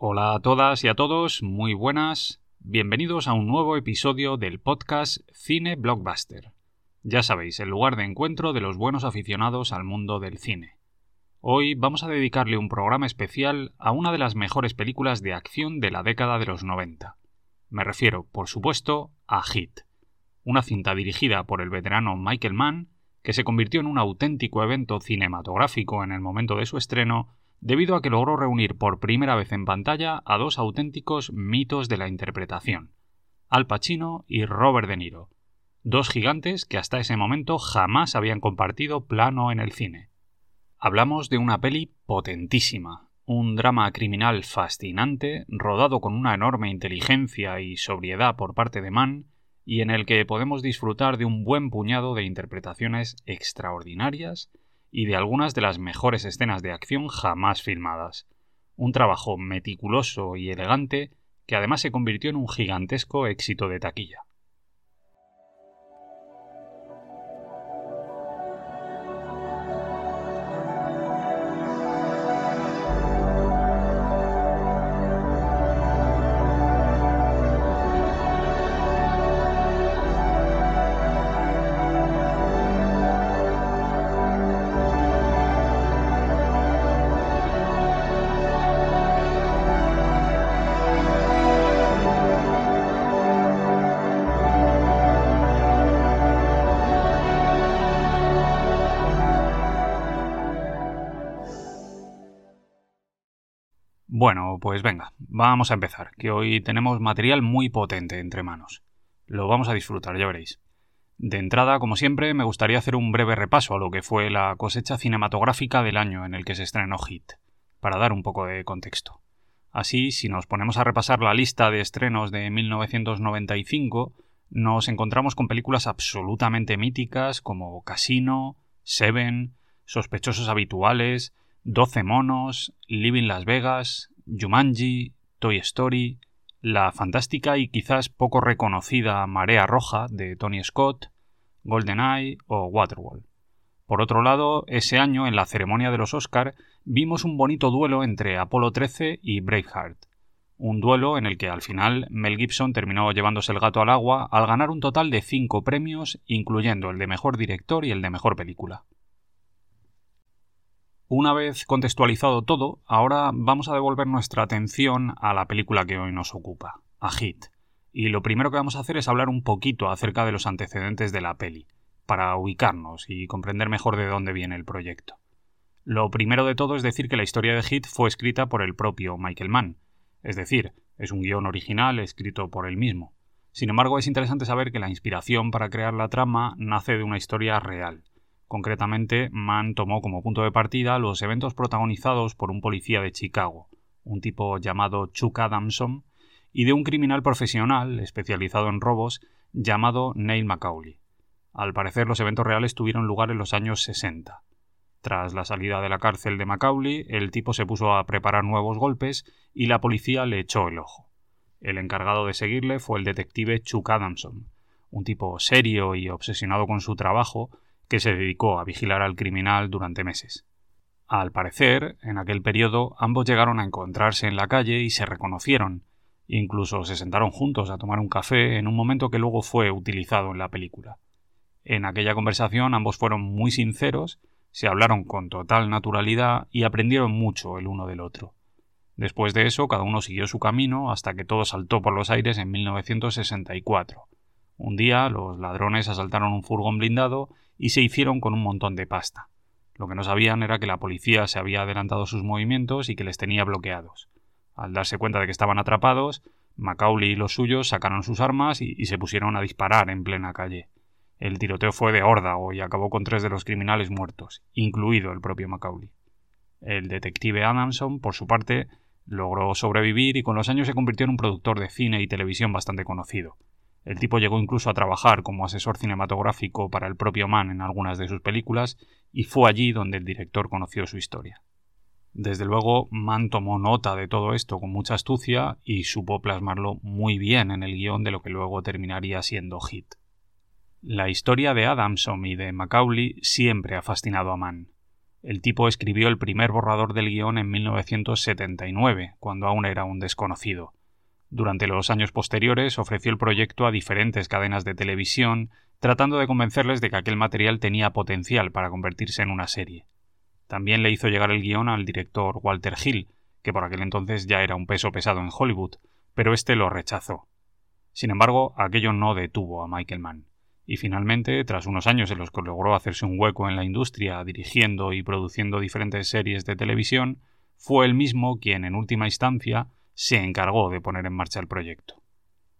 Hola a todas y a todos, muy buenas. Bienvenidos a un nuevo episodio del podcast Cine Blockbuster. Ya sabéis, el lugar de encuentro de los buenos aficionados al mundo del cine. Hoy vamos a dedicarle un programa especial a una de las mejores películas de acción de la década de los 90. Me refiero, por supuesto, a Hit, una cinta dirigida por el veterano Michael Mann que se convirtió en un auténtico evento cinematográfico en el momento de su estreno debido a que logró reunir por primera vez en pantalla a dos auténticos mitos de la interpretación, Al Pacino y Robert De Niro, dos gigantes que hasta ese momento jamás habían compartido plano en el cine. Hablamos de una peli potentísima, un drama criminal fascinante, rodado con una enorme inteligencia y sobriedad por parte de Mann, y en el que podemos disfrutar de un buen puñado de interpretaciones extraordinarias y de algunas de las mejores escenas de acción jamás filmadas. Un trabajo meticuloso y elegante que además se convirtió en un gigantesco éxito de taquilla. Pues venga, vamos a empezar, que hoy tenemos material muy potente entre manos. Lo vamos a disfrutar, ya veréis. De entrada, como siempre, me gustaría hacer un breve repaso a lo que fue la cosecha cinematográfica del año en el que se estrenó Hit, para dar un poco de contexto. Así, si nos ponemos a repasar la lista de estrenos de 1995, nos encontramos con películas absolutamente míticas como Casino, Seven, Sospechosos Habituales, 12 monos, Living Las Vegas, Jumanji, Toy Story, la fantástica y quizás poco reconocida Marea Roja de Tony Scott, GoldenEye o Waterworld. Por otro lado, ese año, en la ceremonia de los Oscar, vimos un bonito duelo entre Apolo 13 y Braveheart. Un duelo en el que al final Mel Gibson terminó llevándose el gato al agua al ganar un total de cinco premios, incluyendo el de mejor director y el de mejor película. Una vez contextualizado todo, ahora vamos a devolver nuestra atención a la película que hoy nos ocupa, a Hit. Y lo primero que vamos a hacer es hablar un poquito acerca de los antecedentes de la peli, para ubicarnos y comprender mejor de dónde viene el proyecto. Lo primero de todo es decir que la historia de Hit fue escrita por el propio Michael Mann, es decir, es un guion original escrito por él mismo. Sin embargo, es interesante saber que la inspiración para crear la trama nace de una historia real, Concretamente, Mann tomó como punto de partida los eventos protagonizados por un policía de Chicago, un tipo llamado Chuck Adamson, y de un criminal profesional especializado en robos llamado Neil Macaulay. Al parecer los eventos reales tuvieron lugar en los años 60. Tras la salida de la cárcel de Macaulay, el tipo se puso a preparar nuevos golpes y la policía le echó el ojo. El encargado de seguirle fue el detective Chuck Adamson, un tipo serio y obsesionado con su trabajo que se dedicó a vigilar al criminal durante meses. Al parecer, en aquel periodo ambos llegaron a encontrarse en la calle y se reconocieron, incluso se sentaron juntos a tomar un café en un momento que luego fue utilizado en la película. En aquella conversación ambos fueron muy sinceros, se hablaron con total naturalidad y aprendieron mucho el uno del otro. Después de eso, cada uno siguió su camino hasta que todo saltó por los aires en 1964. Un día los ladrones asaltaron un furgón blindado y se hicieron con un montón de pasta. Lo que no sabían era que la policía se había adelantado sus movimientos y que les tenía bloqueados. Al darse cuenta de que estaban atrapados, Macaulay y los suyos sacaron sus armas y, se pusieron a disparar en plena calle. El tiroteo fue de órdago y acabó con tres de los criminales muertos, incluido el propio Macaulay. El detective Adamson, por su parte, logró sobrevivir y con los años se convirtió en un productor de cine y televisión bastante conocido. El tipo llegó incluso a trabajar como asesor cinematográfico para el propio Mann en algunas de sus películas y fue allí donde el director conoció su historia. Desde luego, Mann tomó nota de todo esto con mucha astucia y supo plasmarlo muy bien en el guion de lo que luego terminaría siendo Hit. La historia de Adamson y de Macaulay siempre ha fascinado a Mann. El tipo escribió el primer borrador del guion en 1979, cuando aún era un desconocido. Durante los años posteriores ofreció el proyecto a diferentes cadenas de televisión, tratando de convencerles de que aquel material tenía potencial para convertirse en una serie. También le hizo llegar el guion al director Walter Hill, que por aquel entonces ya era un peso pesado en Hollywood, pero este lo rechazó. Sin embargo, aquello no detuvo a Michael Mann, y finalmente, tras unos años en los que logró hacerse un hueco en la industria dirigiendo y produciendo diferentes series de televisión, fue él mismo quien, en última instancia, se encargó de poner en marcha el proyecto.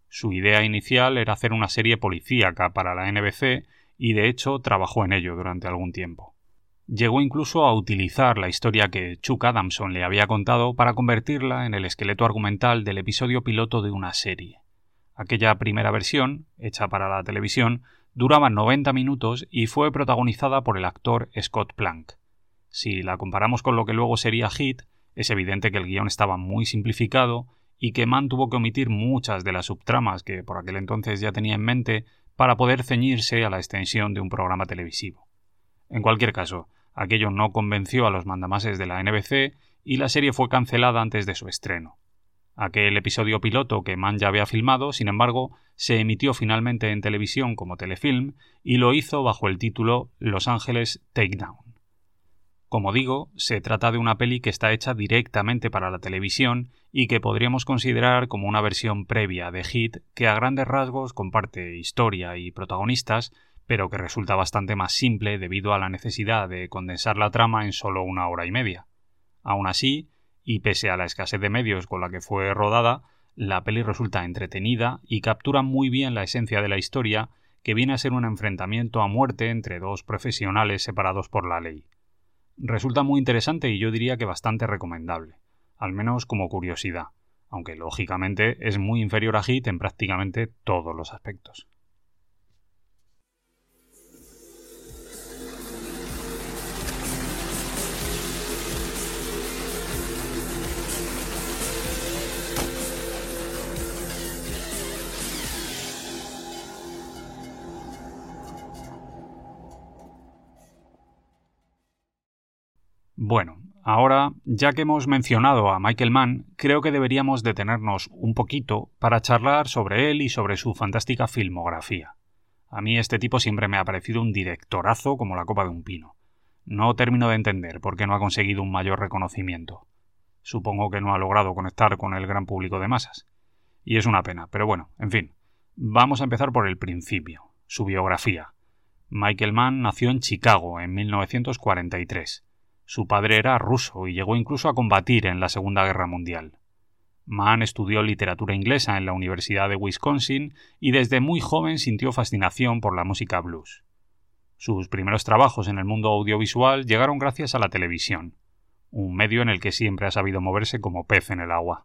Su idea inicial era hacer una serie policíaca para la NBC y de hecho trabajó en ello durante algún tiempo. Llegó incluso a utilizar la historia que Chuck Adamson le había contado para convertirla en el esqueleto argumental del episodio piloto de una serie. Aquella primera versión, hecha para la televisión, duraba 90 minutos y fue protagonizada por el actor Scott Plank. Si la comparamos con lo que luego sería Hit, es evidente que el guion estaba muy simplificado y que Mann tuvo que omitir muchas de las subtramas que por aquel entonces ya tenía en mente para poder ceñirse a la extensión de un programa televisivo. En cualquier caso, aquello no convenció a los mandamases de la NBC y la serie fue cancelada antes de su estreno. Aquel episodio piloto que Mann ya había filmado, sin embargo, se emitió finalmente en televisión como telefilm y lo hizo bajo el título Los Ángeles Takedown. Como digo, se trata de una peli que está hecha directamente para la televisión y que podríamos considerar como una versión previa de Hit que a grandes rasgos comparte historia y protagonistas, pero que resulta bastante más simple debido a la necesidad de condensar la trama en solo una hora y media. Aún así, y pese a la escasez de medios con la que fue rodada, la peli resulta entretenida y captura muy bien la esencia de la historia, que viene a ser un enfrentamiento a muerte entre dos profesionales separados por la ley resulta muy interesante y yo diría que bastante recomendable, al menos como curiosidad, aunque lógicamente es muy inferior a Hit en prácticamente todos los aspectos. Bueno, ahora, ya que hemos mencionado a Michael Mann, creo que deberíamos detenernos un poquito para charlar sobre él y sobre su fantástica filmografía. A mí este tipo siempre me ha parecido un directorazo como la copa de un pino. No termino de entender por qué no ha conseguido un mayor reconocimiento. Supongo que no ha logrado conectar con el gran público de masas. Y es una pena, pero bueno, en fin. Vamos a empezar por el principio, su biografía. Michael Mann nació en Chicago en 1943 su padre era ruso y llegó incluso a combatir en la Segunda Guerra Mundial. Mann estudió literatura inglesa en la Universidad de Wisconsin y desde muy joven sintió fascinación por la música blues. Sus primeros trabajos en el mundo audiovisual llegaron gracias a la televisión, un medio en el que siempre ha sabido moverse como pez en el agua.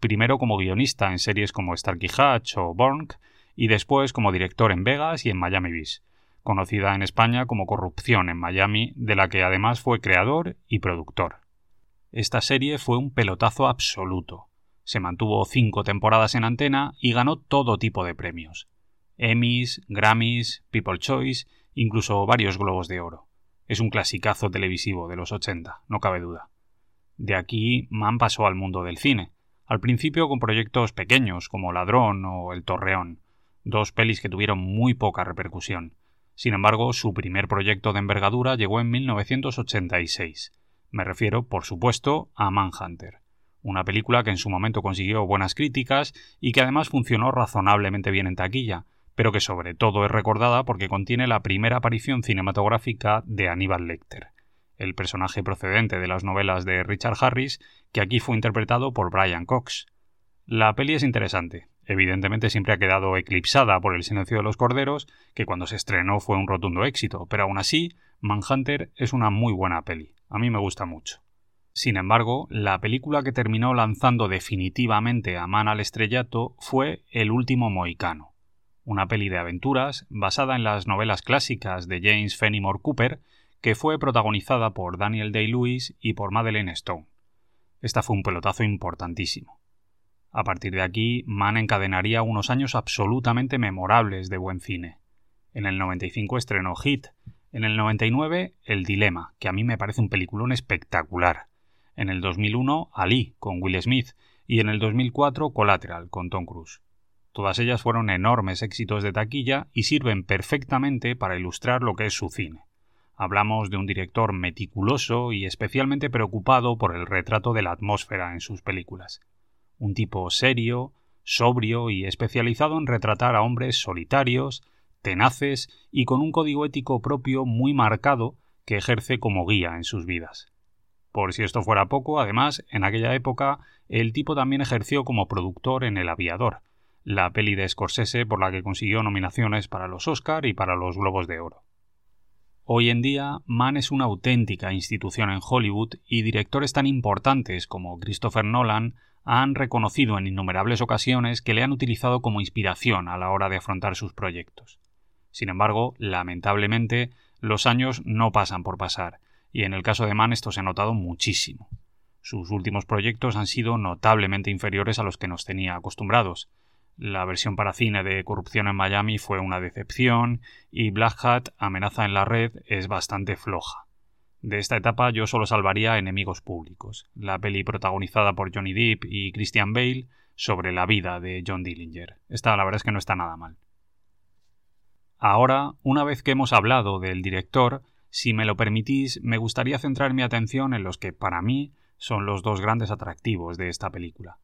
Primero como guionista en series como Starkey Hatch o Born, y después como director en Vegas y en Miami Beach, conocida en España como Corrupción en Miami, de la que además fue creador y productor. Esta serie fue un pelotazo absoluto. Se mantuvo cinco temporadas en antena y ganó todo tipo de premios. Emmys, Grammys, People Choice, incluso varios Globos de Oro. Es un clasicazo televisivo de los 80, no cabe duda. De aquí, Mann pasó al mundo del cine, al principio con proyectos pequeños como Ladrón o El Torreón, dos pelis que tuvieron muy poca repercusión, sin embargo, su primer proyecto de envergadura llegó en 1986. Me refiero, por supuesto, a Manhunter, una película que en su momento consiguió buenas críticas y que además funcionó razonablemente bien en taquilla, pero que sobre todo es recordada porque contiene la primera aparición cinematográfica de Aníbal Lecter, el personaje procedente de las novelas de Richard Harris, que aquí fue interpretado por Brian Cox. La peli es interesante, Evidentemente siempre ha quedado eclipsada por El silencio de los corderos, que cuando se estrenó fue un rotundo éxito, pero aún así, Manhunter es una muy buena peli. A mí me gusta mucho. Sin embargo, la película que terminó lanzando definitivamente a Man al estrellato fue El último mohicano, una peli de aventuras basada en las novelas clásicas de James Fenimore Cooper, que fue protagonizada por Daniel Day-Lewis y por Madeleine Stone. Esta fue un pelotazo importantísimo. A partir de aquí, Mann encadenaría unos años absolutamente memorables de buen cine. En el 95 estrenó Hit, En el 99, El Dilema, que a mí me parece un peliculón espectacular. En el 2001, Ali, con Will Smith. Y en el 2004, Collateral, con Tom Cruise. Todas ellas fueron enormes éxitos de taquilla y sirven perfectamente para ilustrar lo que es su cine. Hablamos de un director meticuloso y especialmente preocupado por el retrato de la atmósfera en sus películas. Un tipo serio, sobrio y especializado en retratar a hombres solitarios, tenaces y con un código ético propio muy marcado que ejerce como guía en sus vidas. Por si esto fuera poco, además, en aquella época el tipo también ejerció como productor en El Aviador, la peli de Scorsese por la que consiguió nominaciones para los Oscar y para los Globos de Oro. Hoy en día, Mann es una auténtica institución en Hollywood y directores tan importantes como Christopher Nolan han reconocido en innumerables ocasiones que le han utilizado como inspiración a la hora de afrontar sus proyectos. Sin embargo, lamentablemente, los años no pasan por pasar, y en el caso de Mann esto se ha notado muchísimo. Sus últimos proyectos han sido notablemente inferiores a los que nos tenía acostumbrados, la versión para cine de Corrupción en Miami fue una decepción y Black Hat, Amenaza en la Red, es bastante floja. De esta etapa yo solo salvaría Enemigos Públicos, la peli protagonizada por Johnny Depp y Christian Bale sobre la vida de John Dillinger. Esta la verdad es que no está nada mal. Ahora, una vez que hemos hablado del director, si me lo permitís, me gustaría centrar mi atención en los que para mí son los dos grandes atractivos de esta película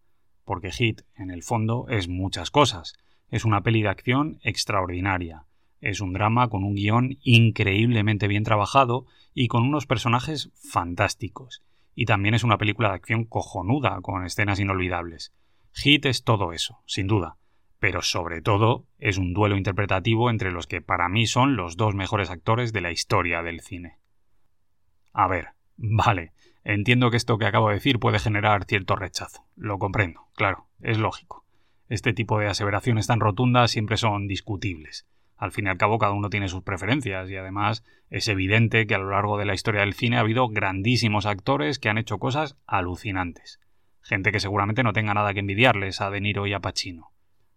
porque Hit, en el fondo, es muchas cosas. Es una peli de acción extraordinaria. Es un drama con un guion increíblemente bien trabajado y con unos personajes fantásticos. Y también es una película de acción cojonuda, con escenas inolvidables. Hit es todo eso, sin duda. Pero sobre todo es un duelo interpretativo entre los que para mí son los dos mejores actores de la historia del cine. A ver, vale, Entiendo que esto que acabo de decir puede generar cierto rechazo. Lo comprendo, claro, es lógico. Este tipo de aseveraciones tan rotundas siempre son discutibles. Al fin y al cabo cada uno tiene sus preferencias y además es evidente que a lo largo de la historia del cine ha habido grandísimos actores que han hecho cosas alucinantes. Gente que seguramente no tenga nada que envidiarles a De Niro y a Pacino.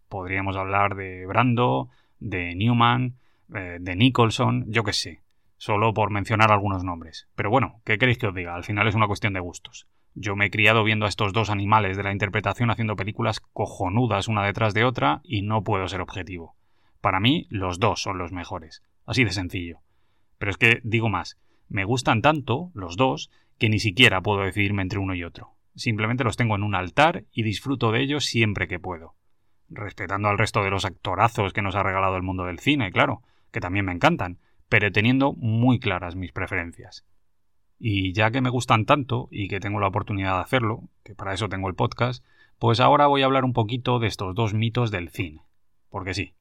Podríamos hablar de Brando, de Newman, eh, de Nicholson, yo qué sé solo por mencionar algunos nombres. Pero bueno, ¿qué queréis que os diga? Al final es una cuestión de gustos. Yo me he criado viendo a estos dos animales de la interpretación haciendo películas cojonudas una detrás de otra y no puedo ser objetivo. Para mí, los dos son los mejores. Así de sencillo. Pero es que, digo más, me gustan tanto, los dos, que ni siquiera puedo decidirme entre uno y otro. Simplemente los tengo en un altar y disfruto de ellos siempre que puedo. Respetando al resto de los actorazos que nos ha regalado el mundo del cine, claro, que también me encantan, pero teniendo muy claras mis preferencias. Y ya que me gustan tanto y que tengo la oportunidad de hacerlo, que para eso tengo el podcast, pues ahora voy a hablar un poquito de estos dos mitos del cine. Porque sí,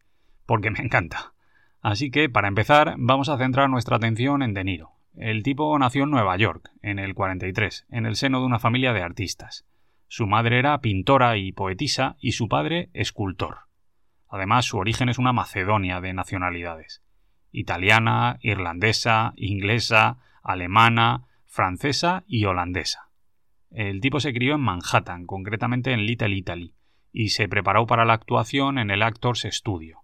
porque me encanta. Así que, para empezar, vamos a centrar nuestra atención en De Niro. El tipo nació en Nueva York, en el 43, en el seno de una familia de artistas. Su madre era pintora y poetisa y su padre escultor. Además, su origen es una Macedonia de nacionalidades italiana, irlandesa, inglesa, alemana, francesa y holandesa. El tipo se crió en Manhattan, concretamente en Little Italy, y se preparó para la actuación en el Actors Studio.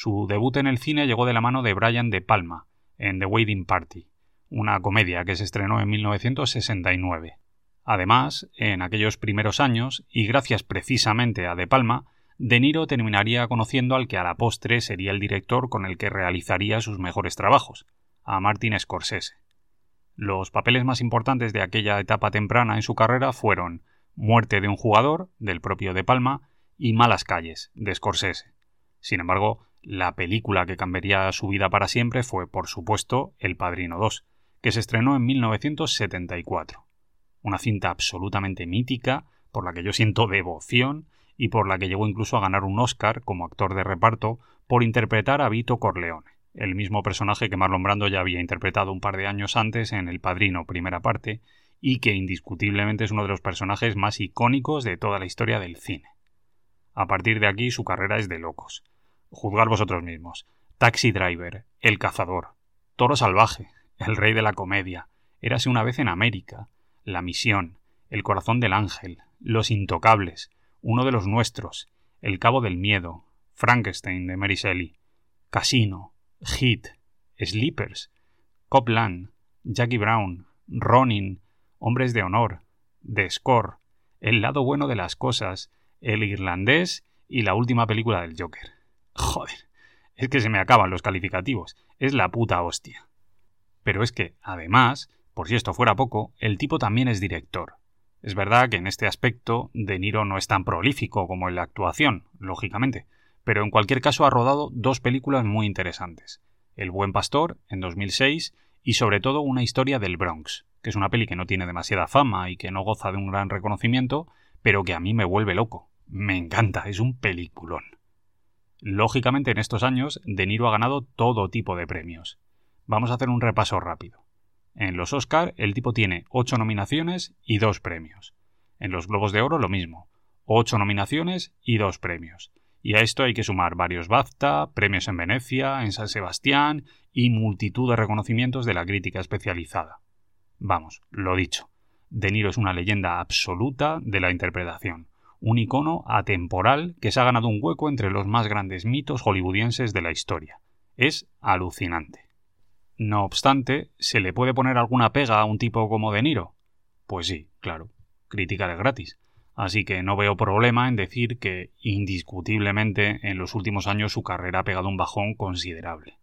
Su debut en el cine llegó de la mano de Brian De Palma, en The Wedding Party, una comedia que se estrenó en 1969. Además, en aquellos primeros años, y gracias precisamente a De Palma, de Niro terminaría conociendo al que a la postre sería el director con el que realizaría sus mejores trabajos, a Martin Scorsese. Los papeles más importantes de aquella etapa temprana en su carrera fueron Muerte de un jugador, del propio De Palma, y Malas calles, de Scorsese. Sin embargo, la película que cambiaría su vida para siempre fue, por supuesto, El Padrino 2, que se estrenó en 1974. Una cinta absolutamente mítica, por la que yo siento devoción y por la que llegó incluso a ganar un Oscar como actor de reparto por interpretar a Vito Corleone, el mismo personaje que Marlon Brando ya había interpretado un par de años antes en El Padrino, primera parte, y que indiscutiblemente es uno de los personajes más icónicos de toda la historia del cine. A partir de aquí su carrera es de locos. Juzgar vosotros mismos. Taxi Driver, El Cazador, Toro Salvaje, El Rey de la Comedia, Érase una vez en América, La Misión, El Corazón del Ángel, Los Intocables, uno de los nuestros, El Cabo del Miedo, Frankenstein de Mary Shelley, Casino, Hit, Sleepers, Copland, Jackie Brown, Ronin, Hombres de Honor, The Score, El lado bueno de las cosas, El irlandés y la última película del Joker. Joder, es que se me acaban los calificativos. Es la puta hostia. Pero es que, además, por si esto fuera poco, el tipo también es director. Es verdad que en este aspecto De Niro no es tan prolífico como en la actuación, lógicamente, pero en cualquier caso ha rodado dos películas muy interesantes. El buen pastor, en 2006, y sobre todo una historia del Bronx, que es una peli que no tiene demasiada fama y que no goza de un gran reconocimiento, pero que a mí me vuelve loco. Me encanta, es un peliculón. Lógicamente en estos años, De Niro ha ganado todo tipo de premios. Vamos a hacer un repaso rápido. En los Oscar, el tipo tiene 8 nominaciones y 2 premios. En los Globos de Oro, lo mismo. 8 nominaciones y 2 premios. Y a esto hay que sumar varios BAFTA, premios en Venecia, en San Sebastián y multitud de reconocimientos de la crítica especializada. Vamos, lo dicho. De Niro es una leyenda absoluta de la interpretación, un icono atemporal que se ha ganado un hueco entre los más grandes mitos hollywoodienses de la historia. Es alucinante. No obstante, ¿se le puede poner alguna pega a un tipo como De Niro? Pues sí, claro. Crítica gratis. Así que no veo problema en decir que, indiscutiblemente, en los últimos años su carrera ha pegado un bajón considerable.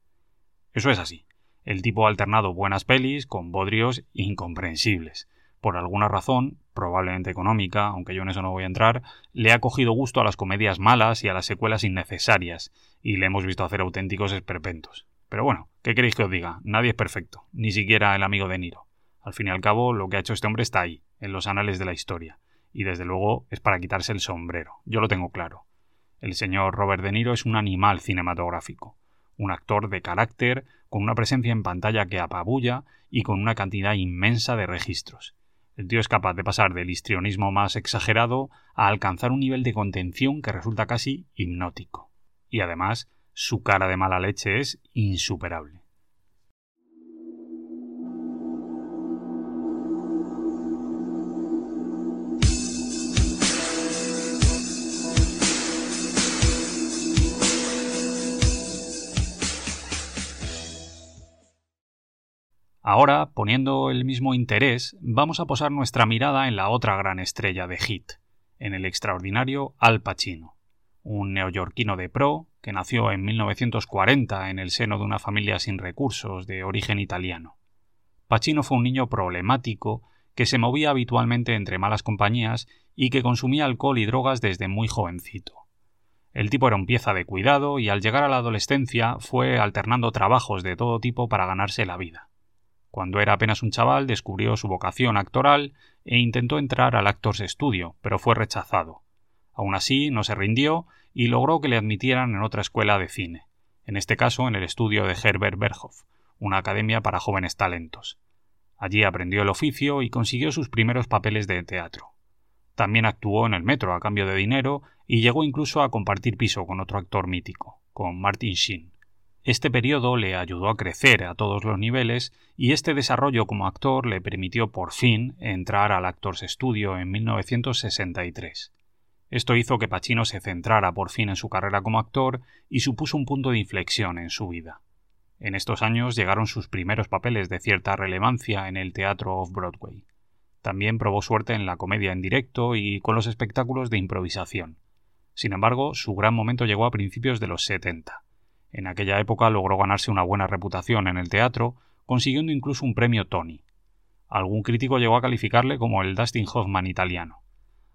Eso es así. El tipo ha alternado buenas pelis con bodrios incomprensibles. Por alguna razón, probablemente económica, aunque yo en eso no voy a entrar, le ha cogido gusto a las comedias malas y a las secuelas innecesarias, y le hemos visto hacer auténticos esperpentos. Pero bueno, ¿qué queréis que os diga? Nadie es perfecto, ni siquiera el amigo de Niro. Al fin y al cabo, lo que ha hecho este hombre está ahí, en los anales de la historia. Y desde luego es para quitarse el sombrero. Yo lo tengo claro. El señor Robert De Niro es un animal cinematográfico. Un actor de carácter, con una presencia en pantalla que apabulla y con una cantidad inmensa de registros. El tío es capaz de pasar del histrionismo más exagerado a alcanzar un nivel de contención que resulta casi hipnótico. Y además su cara de mala leche es insuperable. Ahora, poniendo el mismo interés, vamos a posar nuestra mirada en la otra gran estrella de Hit, en el extraordinario Al Pacino un neoyorquino de pro, que nació en 1940 en el seno de una familia sin recursos de origen italiano. Pacino fue un niño problemático que se movía habitualmente entre malas compañías y que consumía alcohol y drogas desde muy jovencito. El tipo era un pieza de cuidado y al llegar a la adolescencia fue alternando trabajos de todo tipo para ganarse la vida. Cuando era apenas un chaval descubrió su vocación actoral e intentó entrar al Actors Studio, pero fue rechazado. Aún así, no se rindió y logró que le admitieran en otra escuela de cine, en este caso en el estudio de Herbert Berghoff, una academia para jóvenes talentos. Allí aprendió el oficio y consiguió sus primeros papeles de teatro. También actuó en el metro a cambio de dinero y llegó incluso a compartir piso con otro actor mítico, con Martin Sheen. Este periodo le ayudó a crecer a todos los niveles y este desarrollo como actor le permitió por fin entrar al Actors Studio en 1963. Esto hizo que Pacino se centrara por fin en su carrera como actor y supuso un punto de inflexión en su vida. En estos años llegaron sus primeros papeles de cierta relevancia en el teatro off-Broadway. También probó suerte en la comedia en directo y con los espectáculos de improvisación. Sin embargo, su gran momento llegó a principios de los 70. En aquella época logró ganarse una buena reputación en el teatro, consiguiendo incluso un premio Tony. Algún crítico llegó a calificarle como el Dustin Hoffman italiano.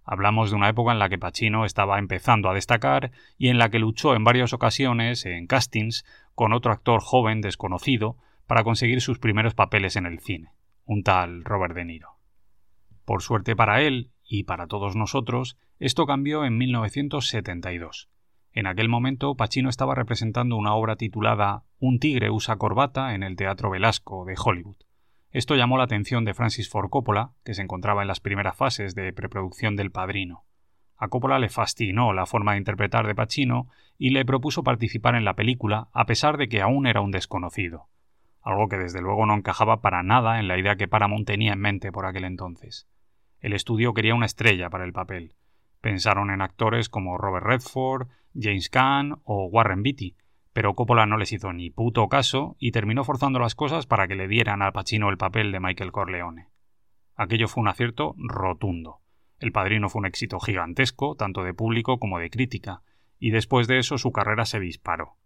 Hablamos de una época en la que Pacino estaba empezando a destacar y en la que luchó en varias ocasiones en castings con otro actor joven desconocido para conseguir sus primeros papeles en el cine, un tal Robert De Niro. Por suerte para él y para todos nosotros, esto cambió en 1972. En aquel momento Pacino estaba representando una obra titulada Un tigre usa corbata en el Teatro Velasco de Hollywood. Esto llamó la atención de Francis Ford Coppola, que se encontraba en las primeras fases de preproducción del Padrino. A Coppola le fascinó la forma de interpretar de Pacino y le propuso participar en la película a pesar de que aún era un desconocido, algo que desde luego no encajaba para nada en la idea que Paramount tenía en mente por aquel entonces. El estudio quería una estrella para el papel. Pensaron en actores como Robert Redford, James Caan o Warren Beatty, pero Coppola no les hizo ni puto caso y terminó forzando las cosas para que le dieran al Pacino el papel de Michael Corleone. Aquello fue un acierto rotundo. El Padrino fue un éxito gigantesco, tanto de público como de crítica, y después de eso su carrera se disparó.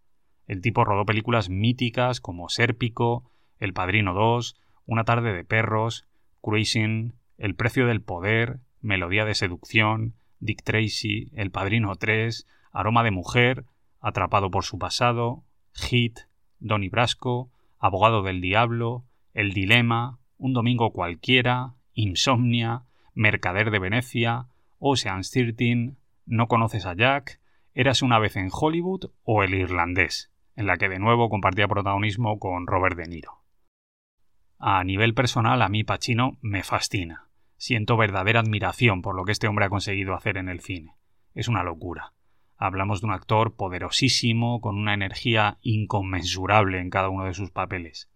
El tipo rodó películas míticas como Sérpico, El Padrino 2, Una tarde de perros, Cruising, El precio del poder, Melodía de seducción, Dick Tracy, El Padrino 3, Aroma de mujer, Atrapado por su pasado, Hit, Donny Brasco, Abogado del Diablo, El Dilema, Un Domingo Cualquiera, Insomnia, Mercader de Venecia, Ocean's 13, No conoces a Jack, Eras una vez en Hollywood o El Irlandés, en la que de nuevo compartía protagonismo con Robert De Niro. A nivel personal, a mí Pacino me fascina. Siento verdadera admiración por lo que este hombre ha conseguido hacer en el cine. Es una locura. Hablamos de un actor poderosísimo, con una energía inconmensurable en cada uno de sus papeles.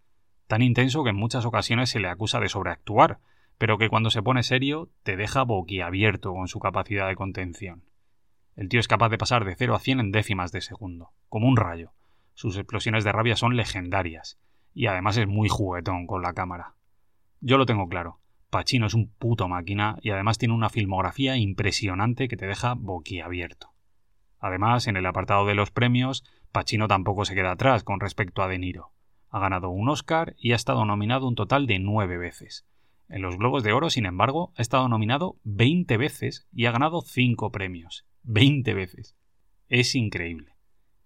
Tan intenso que en muchas ocasiones se le acusa de sobreactuar, pero que cuando se pone serio te deja boquiabierto con su capacidad de contención. El tío es capaz de pasar de 0 a 100 en décimas de segundo, como un rayo. Sus explosiones de rabia son legendarias, y además es muy juguetón con la cámara. Yo lo tengo claro, Pacino es un puto máquina y además tiene una filmografía impresionante que te deja boquiabierto. Además, en el apartado de los premios, Pacino tampoco se queda atrás con respecto a De Niro. Ha ganado un Oscar y ha estado nominado un total de nueve veces. En los Globos de Oro, sin embargo, ha estado nominado 20 veces y ha ganado 5 premios. 20 veces. Es increíble.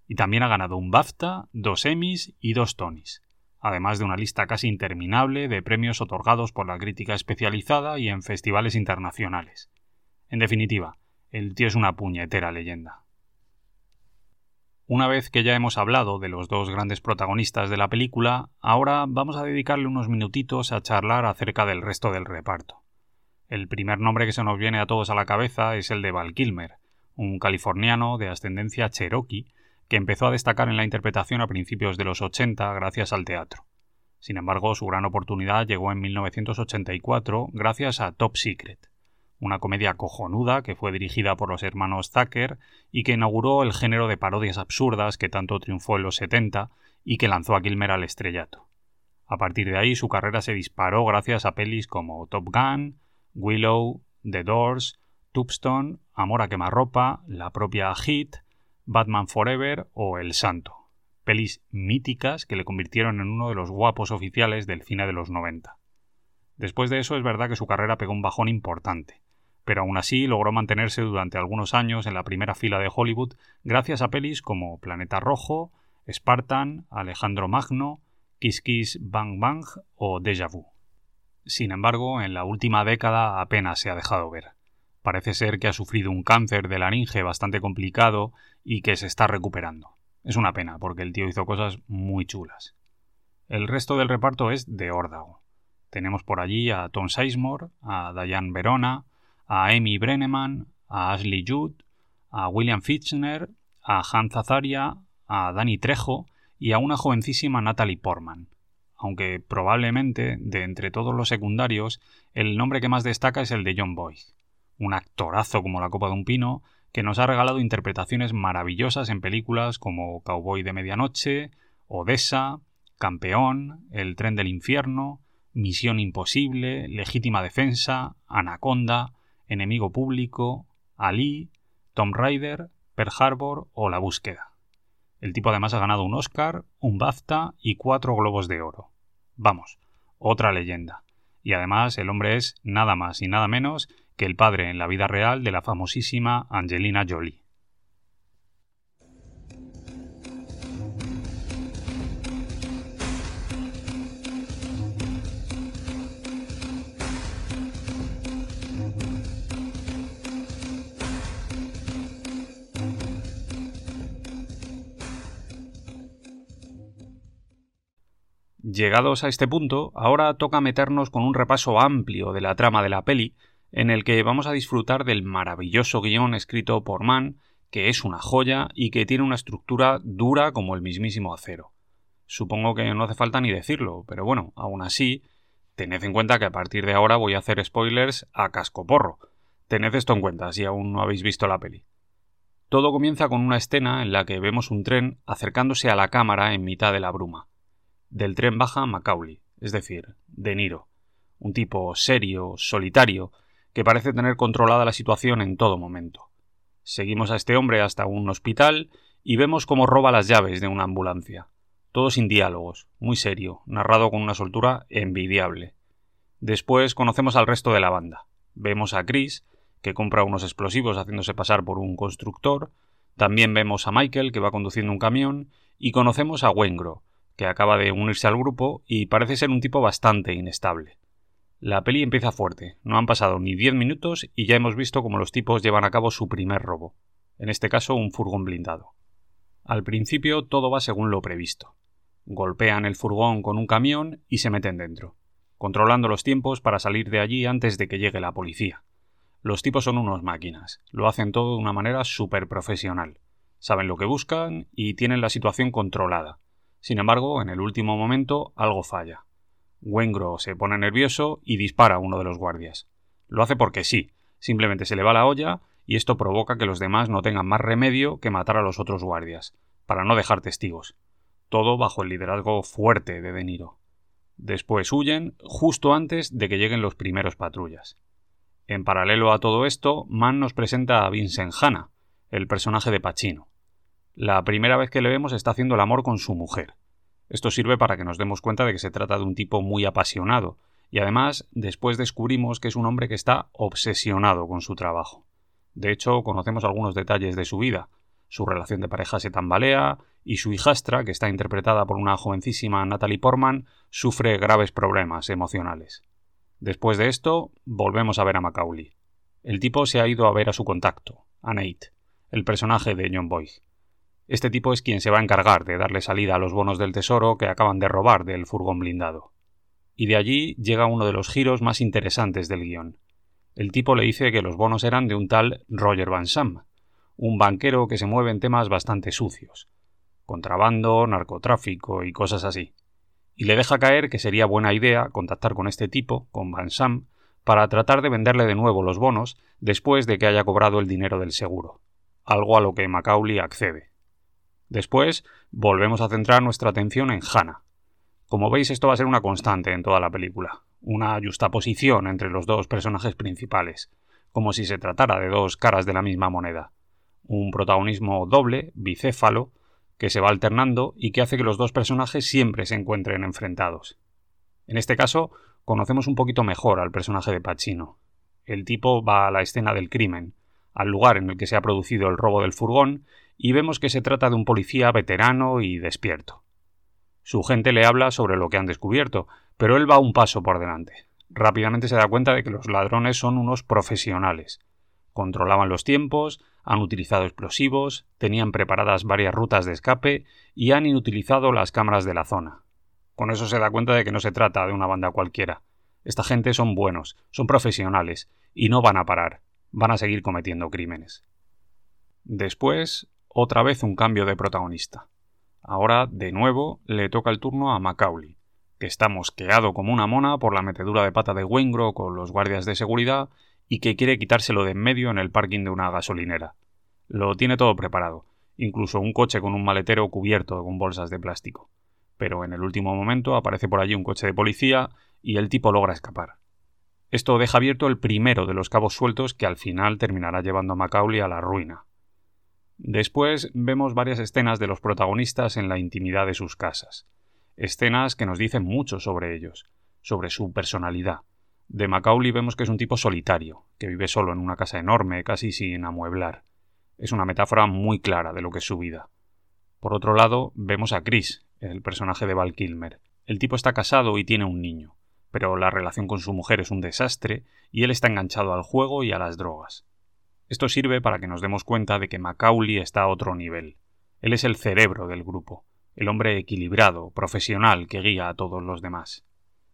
Y también ha ganado un BAFTA, dos Emmys y dos Tonys, además de una lista casi interminable de premios otorgados por la crítica especializada y en festivales internacionales. En definitiva, el tío es una puñetera leyenda. Una vez que ya hemos hablado de los dos grandes protagonistas de la película, ahora vamos a dedicarle unos minutitos a charlar acerca del resto del reparto. El primer nombre que se nos viene a todos a la cabeza es el de Val Kilmer, un californiano de ascendencia cherokee que empezó a destacar en la interpretación a principios de los 80 gracias al teatro. Sin embargo, su gran oportunidad llegó en 1984 gracias a Top Secret, una comedia cojonuda que fue dirigida por los hermanos Tucker y que inauguró el género de parodias absurdas que tanto triunfó en los 70 y que lanzó a Kilmer al estrellato. A partir de ahí su carrera se disparó gracias a pelis como Top Gun, Willow, The Doors, Tombstone, Amor a quemarropa, la propia Hit, Batman Forever o El Santo, pelis míticas que le convirtieron en uno de los guapos oficiales del cine de los 90. Después de eso es verdad que su carrera pegó un bajón importante pero aún así logró mantenerse durante algunos años en la primera fila de Hollywood gracias a pelis como Planeta Rojo, Spartan, Alejandro Magno, Kiss Kiss Bang Bang o Deja Vu. Sin embargo, en la última década apenas se ha dejado ver. Parece ser que ha sufrido un cáncer de laringe bastante complicado y que se está recuperando. Es una pena, porque el tío hizo cosas muy chulas. El resto del reparto es de órdago. Tenemos por allí a Tom Sizemore, a Diane Verona, a Amy Brenneman, a Ashley Judd, a William Fitzner, a Hans Azaria, a Danny Trejo y a una jovencísima Natalie Portman. Aunque probablemente, de entre todos los secundarios, el nombre que más destaca es el de John Boyd, un actorazo como la copa de un pino, que nos ha regalado interpretaciones maravillosas en películas como Cowboy de Medianoche, Odessa, Campeón, El tren del infierno, Misión imposible, Legítima defensa, Anaconda, Enemigo Público, Ali, Tom Raider, Pearl Harbor o La Búsqueda. El tipo además ha ganado un Oscar, un BAFTA y cuatro Globos de Oro. Vamos, otra leyenda. Y además el hombre es nada más y nada menos que el padre en la vida real de la famosísima Angelina Jolie. Llegados a este punto, ahora toca meternos con un repaso amplio de la trama de la peli, en el que vamos a disfrutar del maravilloso guion escrito por Mann, que es una joya y que tiene una estructura dura como el mismísimo acero. Supongo que no hace falta ni decirlo, pero bueno, aún así, tened en cuenta que a partir de ahora voy a hacer spoilers a cascoporro. Tened esto en cuenta si aún no habéis visto la peli. Todo comienza con una escena en la que vemos un tren acercándose a la cámara en mitad de la bruma. Del tren baja Macaulay, es decir, De Niro, un tipo serio, solitario, que parece tener controlada la situación en todo momento. Seguimos a este hombre hasta un hospital y vemos cómo roba las llaves de una ambulancia. Todo sin diálogos, muy serio, narrado con una soltura envidiable. Después conocemos al resto de la banda. Vemos a Chris, que compra unos explosivos haciéndose pasar por un constructor, también vemos a Michael, que va conduciendo un camión, y conocemos a Wengro, que acaba de unirse al grupo y parece ser un tipo bastante inestable. La peli empieza fuerte, no han pasado ni diez minutos y ya hemos visto cómo los tipos llevan a cabo su primer robo, en este caso un furgón blindado. Al principio todo va según lo previsto. Golpean el furgón con un camión y se meten dentro, controlando los tiempos para salir de allí antes de que llegue la policía. Los tipos son unos máquinas, lo hacen todo de una manera súper profesional. Saben lo que buscan y tienen la situación controlada. Sin embargo, en el último momento algo falla. Wengro se pone nervioso y dispara a uno de los guardias. Lo hace porque sí, simplemente se le va la olla y esto provoca que los demás no tengan más remedio que matar a los otros guardias, para no dejar testigos. Todo bajo el liderazgo fuerte de De Niro. Después huyen justo antes de que lleguen los primeros patrullas. En paralelo a todo esto, Mann nos presenta a Vincent Hanna, el personaje de Pacino. La primera vez que le vemos está haciendo el amor con su mujer. Esto sirve para que nos demos cuenta de que se trata de un tipo muy apasionado, y además después descubrimos que es un hombre que está obsesionado con su trabajo. De hecho, conocemos algunos detalles de su vida. Su relación de pareja se tambalea y su hijastra, que está interpretada por una jovencísima Natalie Portman, sufre graves problemas emocionales. Después de esto, volvemos a ver a Macaulay. El tipo se ha ido a ver a su contacto, a Nate, el personaje de John Boyd. Este tipo es quien se va a encargar de darle salida a los bonos del tesoro que acaban de robar del furgón blindado. Y de allí llega uno de los giros más interesantes del guion. El tipo le dice que los bonos eran de un tal Roger Van Sam, un banquero que se mueve en temas bastante sucios. Contrabando, narcotráfico y cosas así y le deja caer que sería buena idea contactar con este tipo, con Van Sam, para tratar de venderle de nuevo los bonos después de que haya cobrado el dinero del seguro, algo a lo que Macaulay accede. Después volvemos a centrar nuestra atención en Hannah. Como veis, esto va a ser una constante en toda la película, una justaposición entre los dos personajes principales, como si se tratara de dos caras de la misma moneda. Un protagonismo doble, bicéfalo, que se va alternando y que hace que los dos personajes siempre se encuentren enfrentados. En este caso, conocemos un poquito mejor al personaje de Pacino. El tipo va a la escena del crimen, al lugar en el que se ha producido el robo del furgón, y vemos que se trata de un policía veterano y despierto. Su gente le habla sobre lo que han descubierto, pero él va un paso por delante. Rápidamente se da cuenta de que los ladrones son unos profesionales. Controlaban los tiempos, han utilizado explosivos, tenían preparadas varias rutas de escape y han inutilizado las cámaras de la zona. Con eso se da cuenta de que no se trata de una banda cualquiera. Esta gente son buenos, son profesionales, y no van a parar, van a seguir cometiendo crímenes. Después, otra vez un cambio de protagonista. Ahora, de nuevo, le toca el turno a Macaulay, que está mosqueado como una mona por la metedura de pata de Wengro con los guardias de seguridad y que quiere quitárselo de en medio en el parking de una gasolinera. Lo tiene todo preparado, incluso un coche con un maletero cubierto con bolsas de plástico. Pero en el último momento aparece por allí un coche de policía y el tipo logra escapar. Esto deja abierto el primero de los cabos sueltos que al final terminará llevando a Macaulay a la ruina. Después vemos varias escenas de los protagonistas en la intimidad de sus casas. Escenas que nos dicen mucho sobre ellos, sobre su personalidad, de Macaulay vemos que es un tipo solitario, que vive solo en una casa enorme, casi sin amueblar. Es una metáfora muy clara de lo que es su vida. Por otro lado, vemos a Chris, el personaje de Val Kilmer. El tipo está casado y tiene un niño, pero la relación con su mujer es un desastre y él está enganchado al juego y a las drogas. Esto sirve para que nos demos cuenta de que Macaulay está a otro nivel. Él es el cerebro del grupo, el hombre equilibrado, profesional que guía a todos los demás.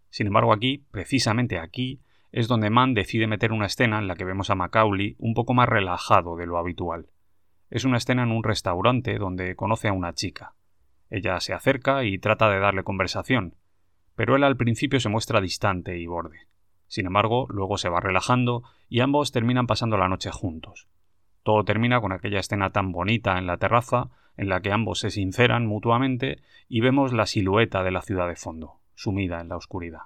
Sin embargo, aquí, precisamente aquí, es donde Mann decide meter una escena en la que vemos a Macaulay un poco más relajado de lo habitual. Es una escena en un restaurante donde conoce a una chica. Ella se acerca y trata de darle conversación, pero él al principio se muestra distante y borde. Sin embargo, luego se va relajando y ambos terminan pasando la noche juntos. Todo termina con aquella escena tan bonita en la terraza, en la que ambos se sinceran mutuamente y vemos la silueta de la ciudad de fondo, sumida en la oscuridad.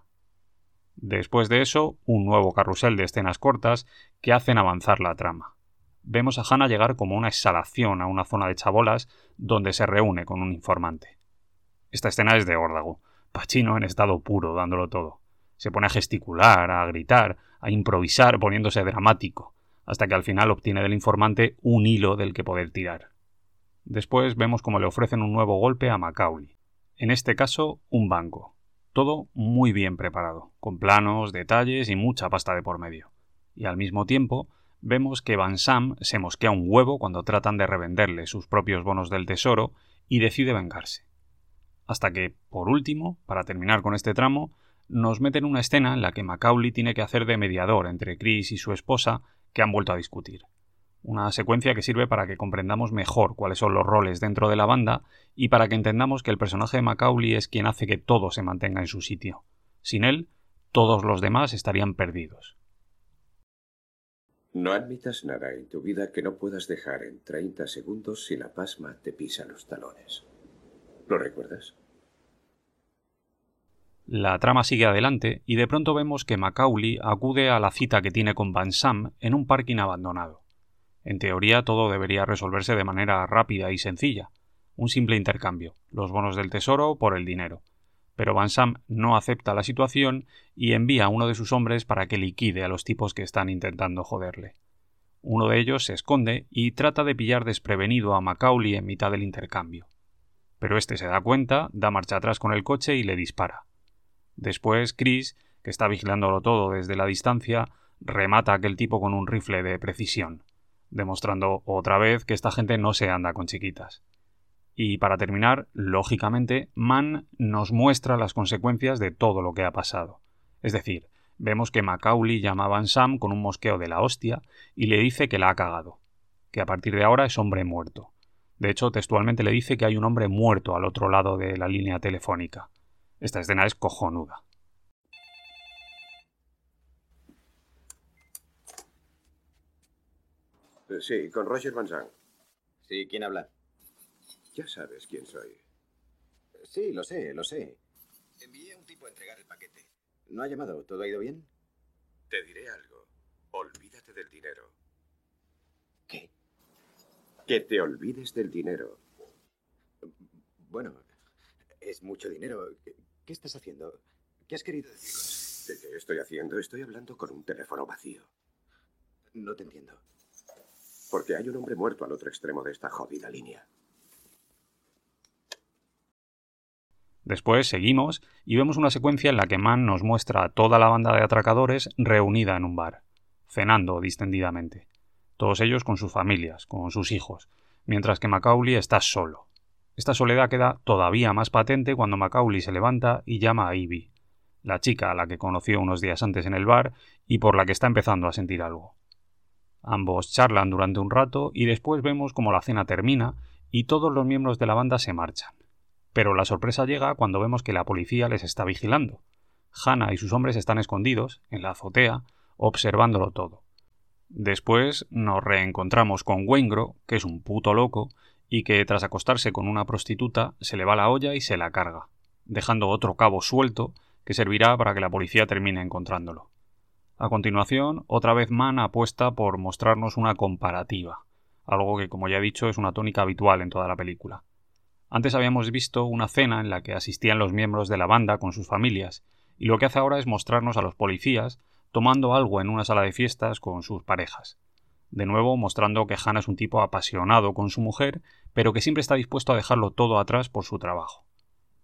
Después de eso, un nuevo carrusel de escenas cortas que hacen avanzar la trama. Vemos a Hannah llegar como una exhalación a una zona de chabolas donde se reúne con un informante. Esta escena es de órdago, Pachino en estado puro, dándolo todo. Se pone a gesticular, a gritar, a improvisar, poniéndose dramático, hasta que al final obtiene del informante un hilo del que poder tirar. Después vemos cómo le ofrecen un nuevo golpe a Macaulay. En este caso, un banco. Todo muy bien preparado, con planos, detalles y mucha pasta de por medio. Y al mismo tiempo, vemos que Van Sam se mosquea un huevo cuando tratan de revenderle sus propios bonos del tesoro y decide vengarse. Hasta que, por último, para terminar con este tramo, nos meten una escena en la que Macaulay tiene que hacer de mediador entre Chris y su esposa que han vuelto a discutir. Una secuencia que sirve para que comprendamos mejor cuáles son los roles dentro de la banda y para que entendamos que el personaje de Macaulay es quien hace que todo se mantenga en su sitio. Sin él, todos los demás estarían perdidos. No admitas nada en tu vida que no puedas dejar en 30 segundos si la pasma te pisa los talones. ¿Lo recuerdas? La trama sigue adelante y de pronto vemos que Macaulay acude a la cita que tiene con Van Sam en un parking abandonado. En teoría todo debería resolverse de manera rápida y sencilla, un simple intercambio, los bonos del tesoro por el dinero. Pero Van Sam no acepta la situación y envía a uno de sus hombres para que liquide a los tipos que están intentando joderle. Uno de ellos se esconde y trata de pillar desprevenido a Macaulay en mitad del intercambio. Pero este se da cuenta, da marcha atrás con el coche y le dispara. Después, Chris, que está vigilándolo todo desde la distancia, remata a aquel tipo con un rifle de precisión, demostrando otra vez que esta gente no se anda con chiquitas. Y para terminar, lógicamente, Mann nos muestra las consecuencias de todo lo que ha pasado. Es decir, vemos que Macaulay llama a Sam con un mosqueo de la hostia y le dice que la ha cagado, que a partir de ahora es hombre muerto, de hecho, textualmente le dice que hay un hombre muerto al otro lado de la línea telefónica. Esta escena es cojonuda. Eh, sí, con Roger Van Zandt. Sí, ¿quién habla? Ya sabes quién soy. Sí, lo sé, lo sé. Envié a un tipo a entregar el paquete. ¿No ha llamado? ¿Todo ha ido bien? Te diré algo. Olvídate del dinero. ¿Qué? Que te olvides del dinero. Bueno, es mucho dinero. ¿Qué estás haciendo? ¿Qué has querido decir? ¿Qué estoy haciendo? Estoy hablando con un teléfono vacío. No te entiendo. Porque hay un hombre muerto al otro extremo de esta jodida línea. Después seguimos y vemos una secuencia en la que Mann nos muestra a toda la banda de atracadores reunida en un bar, cenando distendidamente todos ellos con sus familias, con sus hijos, mientras que Macaulay está solo. Esta soledad queda todavía más patente cuando Macaulay se levanta y llama a Ivy, la chica a la que conoció unos días antes en el bar y por la que está empezando a sentir algo. Ambos charlan durante un rato y después vemos cómo la cena termina y todos los miembros de la banda se marchan. Pero la sorpresa llega cuando vemos que la policía les está vigilando. Hannah y sus hombres están escondidos, en la azotea, observándolo todo. Después nos reencontramos con Waingro, que es un puto loco, y que tras acostarse con una prostituta se le va la olla y se la carga, dejando otro cabo suelto que servirá para que la policía termine encontrándolo. A continuación, otra vez Mann apuesta por mostrarnos una comparativa, algo que como ya he dicho es una tónica habitual en toda la película. Antes habíamos visto una cena en la que asistían los miembros de la banda con sus familias, y lo que hace ahora es mostrarnos a los policías tomando algo en una sala de fiestas con sus parejas. De nuevo mostrando que Hannah es un tipo apasionado con su mujer, pero que siempre está dispuesto a dejarlo todo atrás por su trabajo.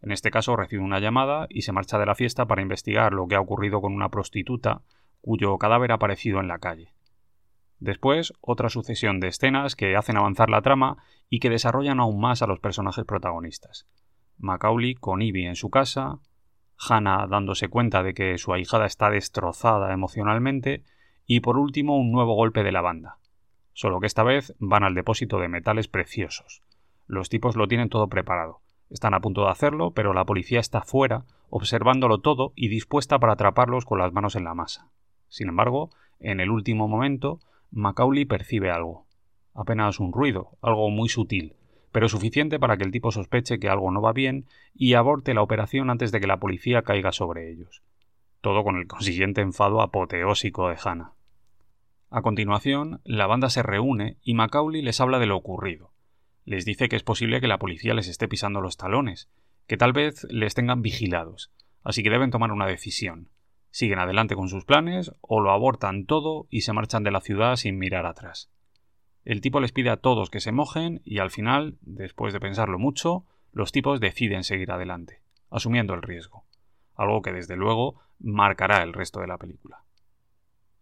En este caso recibe una llamada y se marcha de la fiesta para investigar lo que ha ocurrido con una prostituta cuyo cadáver ha aparecido en la calle. Después, otra sucesión de escenas que hacen avanzar la trama y que desarrollan aún más a los personajes protagonistas. Macaulay con Ivy en su casa, Hannah dándose cuenta de que su ahijada está destrozada emocionalmente y por último un nuevo golpe de la banda. Solo que esta vez van al depósito de metales preciosos. Los tipos lo tienen todo preparado. Están a punto de hacerlo, pero la policía está fuera, observándolo todo y dispuesta para atraparlos con las manos en la masa. Sin embargo, en el último momento, Macaulay percibe algo. apenas un ruido, algo muy sutil, pero suficiente para que el tipo sospeche que algo no va bien y aborte la operación antes de que la policía caiga sobre ellos. Todo con el consiguiente enfado apoteósico de Hannah. A continuación, la banda se reúne y Macaulay les habla de lo ocurrido. Les dice que es posible que la policía les esté pisando los talones, que tal vez les tengan vigilados, así que deben tomar una decisión. Siguen adelante con sus planes o lo abortan todo y se marchan de la ciudad sin mirar atrás. El tipo les pide a todos que se mojen y al final, después de pensarlo mucho, los tipos deciden seguir adelante, asumiendo el riesgo, algo que desde luego marcará el resto de la película.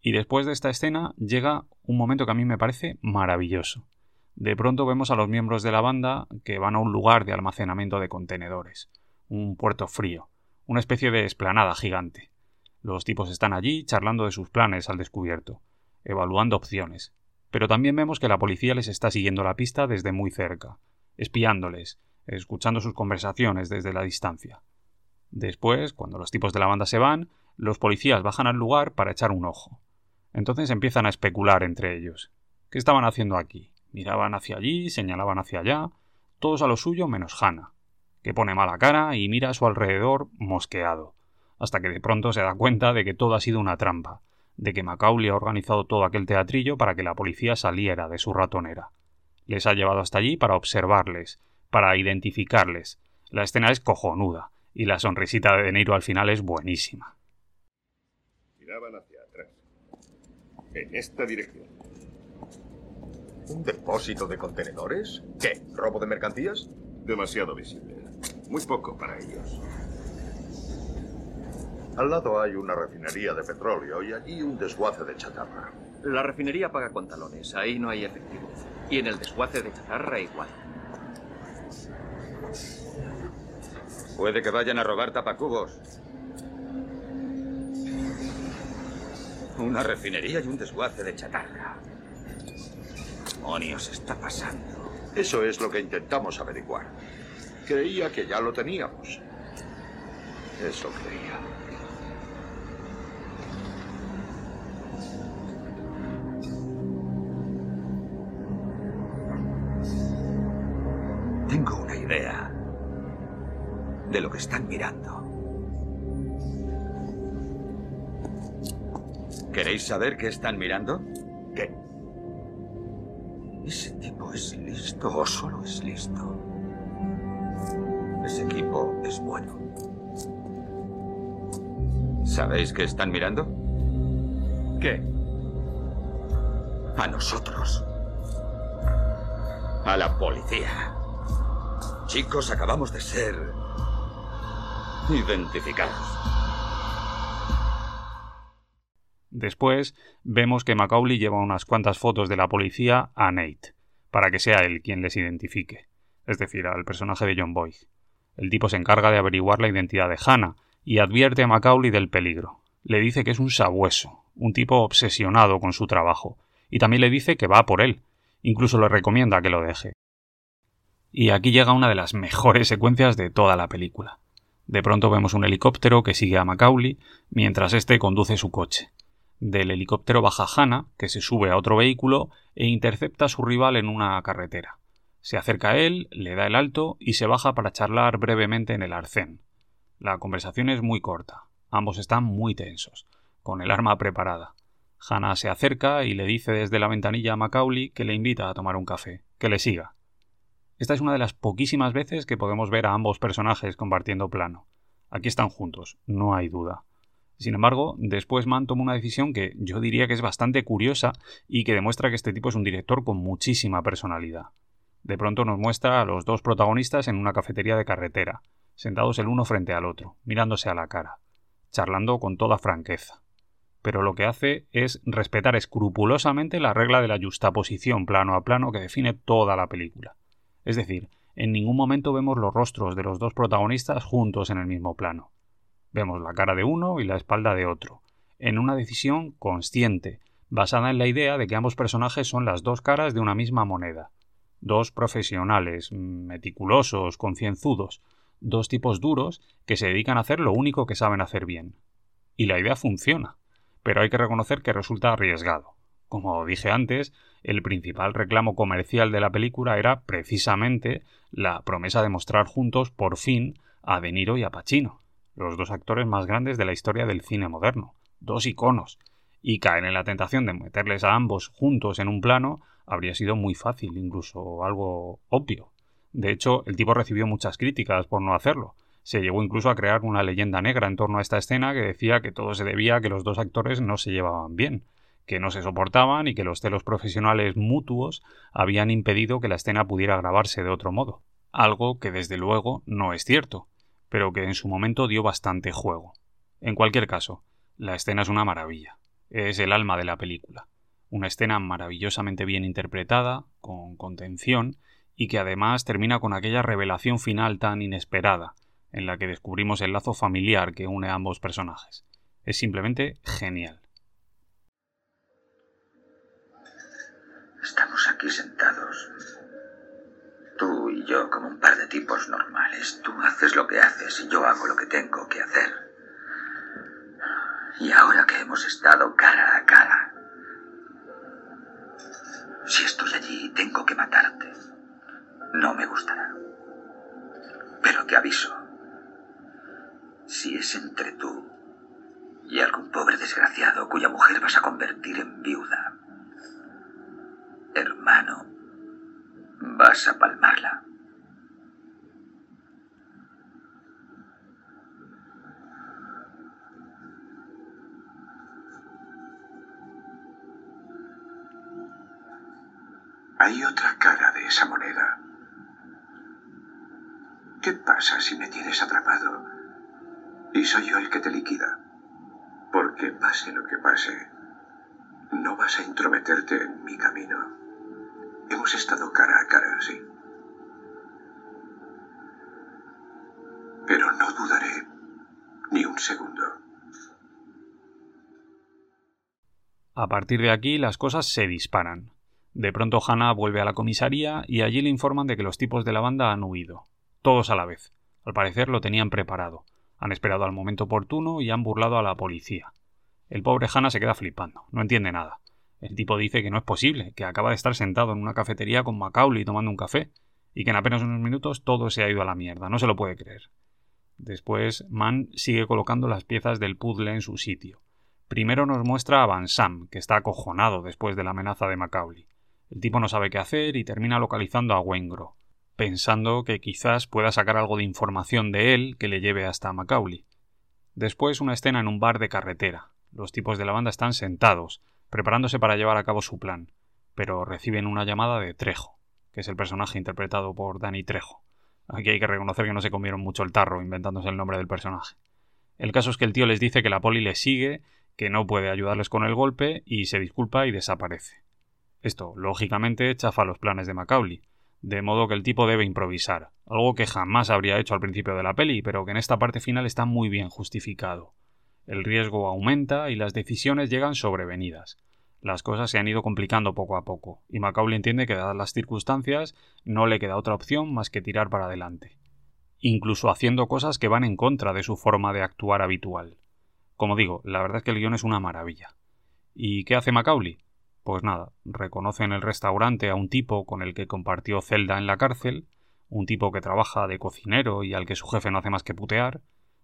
Y después de esta escena llega un momento que a mí me parece maravilloso. De pronto vemos a los miembros de la banda que van a un lugar de almacenamiento de contenedores, un puerto frío, una especie de esplanada gigante. Los tipos están allí charlando de sus planes al descubierto, evaluando opciones, pero también vemos que la policía les está siguiendo la pista desde muy cerca, espiándoles, escuchando sus conversaciones desde la distancia. Después, cuando los tipos de la banda se van, los policías bajan al lugar para echar un ojo. Entonces empiezan a especular entre ellos. ¿Qué estaban haciendo aquí? Miraban hacia allí, señalaban hacia allá, todos a lo suyo menos Hannah, que pone mala cara y mira a su alrededor mosqueado, hasta que de pronto se da cuenta de que todo ha sido una trampa, de que Macaulay ha organizado todo aquel teatrillo para que la policía saliera de su ratonera. Les ha llevado hasta allí para observarles, para identificarles. La escena es cojonuda, y la sonrisita de De Niro al final es buenísima. Miraban hacia atrás. En esta dirección. ¿Un depósito de contenedores? ¿Qué? ¿Robo de mercancías? Demasiado visible. Muy poco para ellos. Al lado hay una refinería de petróleo y allí un desguace de chatarra. La refinería paga con talones, ahí no hay efectivo. Y en el desguace de chatarra igual. Puede que vayan a robar tapacubos. Una refinería y un desguace de chatarra. ¿Qué demonios está pasando? Eso es lo que intentamos averiguar. Creía que ya lo teníamos. Eso creía. Tengo una idea de lo que están mirando. ¿Queréis saber qué están mirando? ¿Qué? ¿Ese tipo es listo o solo es listo? Ese equipo es bueno. ¿Sabéis qué están mirando? ¿Qué? A nosotros. A la policía. Chicos, acabamos de ser identificados. Después vemos que Macaulay lleva unas cuantas fotos de la policía a Nate, para que sea él quien les identifique, es decir, al personaje de John Boyd. El tipo se encarga de averiguar la identidad de Hannah y advierte a Macaulay del peligro. Le dice que es un sabueso, un tipo obsesionado con su trabajo, y también le dice que va por él, incluso le recomienda que lo deje. Y aquí llega una de las mejores secuencias de toda la película. De pronto vemos un helicóptero que sigue a Macaulay mientras éste conduce su coche. Del helicóptero baja Hannah, que se sube a otro vehículo e intercepta a su rival en una carretera. Se acerca a él, le da el alto y se baja para charlar brevemente en el arcén. La conversación es muy corta. Ambos están muy tensos, con el arma preparada. Hannah se acerca y le dice desde la ventanilla a Macaulay que le invita a tomar un café, que le siga. Esta es una de las poquísimas veces que podemos ver a ambos personajes compartiendo plano. Aquí están juntos, no hay duda. Sin embargo, después Mann toma una decisión que yo diría que es bastante curiosa y que demuestra que este tipo es un director con muchísima personalidad. De pronto nos muestra a los dos protagonistas en una cafetería de carretera, sentados el uno frente al otro, mirándose a la cara, charlando con toda franqueza. Pero lo que hace es respetar escrupulosamente la regla de la justaposición plano a plano que define toda la película. Es decir, en ningún momento vemos los rostros de los dos protagonistas juntos en el mismo plano. Vemos la cara de uno y la espalda de otro, en una decisión consciente, basada en la idea de que ambos personajes son las dos caras de una misma moneda. Dos profesionales, meticulosos, concienzudos, dos tipos duros que se dedican a hacer lo único que saben hacer bien. Y la idea funciona, pero hay que reconocer que resulta arriesgado. Como dije antes, el principal reclamo comercial de la película era precisamente la promesa de mostrar juntos, por fin, a De Niro y a Pacino, los dos actores más grandes de la historia del cine moderno, dos iconos, y caer en la tentación de meterles a ambos juntos en un plano habría sido muy fácil, incluso algo obvio. De hecho, el tipo recibió muchas críticas por no hacerlo. Se llegó incluso a crear una leyenda negra en torno a esta escena que decía que todo se debía a que los dos actores no se llevaban bien, que no se soportaban y que los celos profesionales mutuos habían impedido que la escena pudiera grabarse de otro modo. Algo que desde luego no es cierto, pero que en su momento dio bastante juego. En cualquier caso, la escena es una maravilla. Es el alma de la película. Una escena maravillosamente bien interpretada, con contención, y que además termina con aquella revelación final tan inesperada, en la que descubrimos el lazo familiar que une a ambos personajes. Es simplemente genial. Estamos aquí sentados. Tú y yo como un par de tipos normales. Tú haces lo que haces y yo hago lo que tengo que hacer. Y ahora que hemos estado cara a cara, si estoy allí tengo que matarte, no me gustará. Pero te aviso, si es entre tú y algún pobre desgraciado cuya mujer vas a convertir en viuda, hermano, vas a palmarla. Hay otra cara de esa moneda. ¿Qué pasa si me tienes atrapado y soy yo el que te liquida? Porque pase lo que pase, no vas a intrometerte en mi camino. Hemos estado cara a cara, sí. Pero no dudaré ni un segundo. A partir de aquí las cosas se disparan. De pronto Hannah vuelve a la comisaría y allí le informan de que los tipos de la banda han huido. Todos a la vez. Al parecer lo tenían preparado. Han esperado al momento oportuno y han burlado a la policía. El pobre Hannah se queda flipando. No entiende nada. El tipo dice que no es posible, que acaba de estar sentado en una cafetería con Macaulay tomando un café, y que en apenas unos minutos todo se ha ido a la mierda. No se lo puede creer. Después, Mann sigue colocando las piezas del puzzle en su sitio. Primero nos muestra a Van Sam, que está acojonado después de la amenaza de Macaulay. El tipo no sabe qué hacer y termina localizando a Wengro, pensando que quizás pueda sacar algo de información de él que le lleve hasta Macaulay. Después una escena en un bar de carretera. Los tipos de la banda están sentados, preparándose para llevar a cabo su plan, pero reciben una llamada de Trejo, que es el personaje interpretado por Danny Trejo. Aquí hay que reconocer que no se comieron mucho el tarro inventándose el nombre del personaje. El caso es que el tío les dice que la poli les sigue, que no puede ayudarles con el golpe y se disculpa y desaparece. Esto, lógicamente, chafa los planes de Macaulay, de modo que el tipo debe improvisar, algo que jamás habría hecho al principio de la peli, pero que en esta parte final está muy bien justificado. El riesgo aumenta y las decisiones llegan sobrevenidas. Las cosas se han ido complicando poco a poco, y Macaulay entiende que dadas las circunstancias no le queda otra opción más que tirar para adelante, incluso haciendo cosas que van en contra de su forma de actuar habitual. Como digo, la verdad es que el guion es una maravilla. ¿Y qué hace Macaulay? Pues nada, reconoce en el restaurante a un tipo con el que compartió celda en la cárcel, un tipo que trabaja de cocinero y al que su jefe no hace más que putear.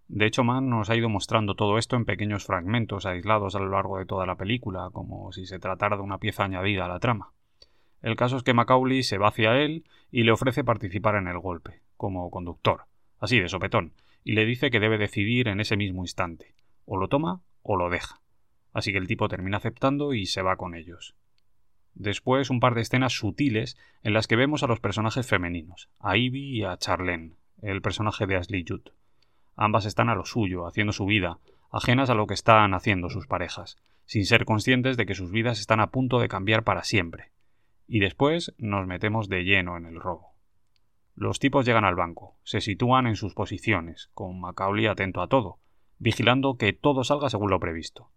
De hecho, Mann nos ha ido mostrando todo esto en pequeños fragmentos aislados a lo largo de toda la película, como si se tratara de una pieza añadida a la trama. El caso es que Macaulay se va hacia él y le ofrece participar en el golpe, como conductor, así de sopetón, y le dice que debe decidir en ese mismo instante, o lo toma o lo deja así que el tipo termina aceptando y se va con ellos. Después un par de escenas sutiles en las que vemos a los personajes femeninos, a Ivy y a Charlene, el personaje de Ashley Judd. Ambas están a lo suyo, haciendo su vida, ajenas a lo que están haciendo sus parejas, sin ser conscientes de que sus vidas están a punto de cambiar para siempre. Y después nos metemos de lleno en el robo. Los tipos llegan al banco, se sitúan en sus posiciones, con Macaulay atento a todo, vigilando que todo salga según lo previsto.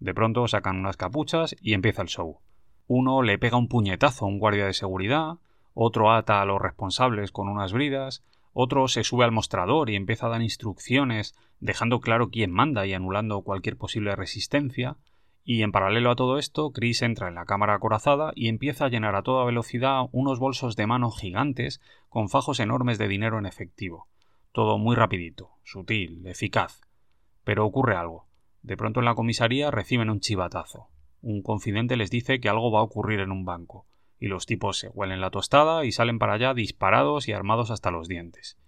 De pronto sacan unas capuchas y empieza el show. Uno le pega un puñetazo a un guardia de seguridad, otro ata a los responsables con unas bridas, otro se sube al mostrador y empieza a dar instrucciones, dejando claro quién manda y anulando cualquier posible resistencia, Y en paralelo a todo esto, Chris entra en la cámara acorazada y empieza a llenar a toda velocidad unos bolsos de mano gigantes con fajos enormes de dinero en efectivo. Todo muy rapidito, sutil, eficaz. Pero ocurre algo. De pronto en la comisaría reciben un chivatazo. Un confidente les dice que algo va a ocurrir en un banco, y los tipos se huelen la tostada y salen para allá disparados y armados hasta los dientes.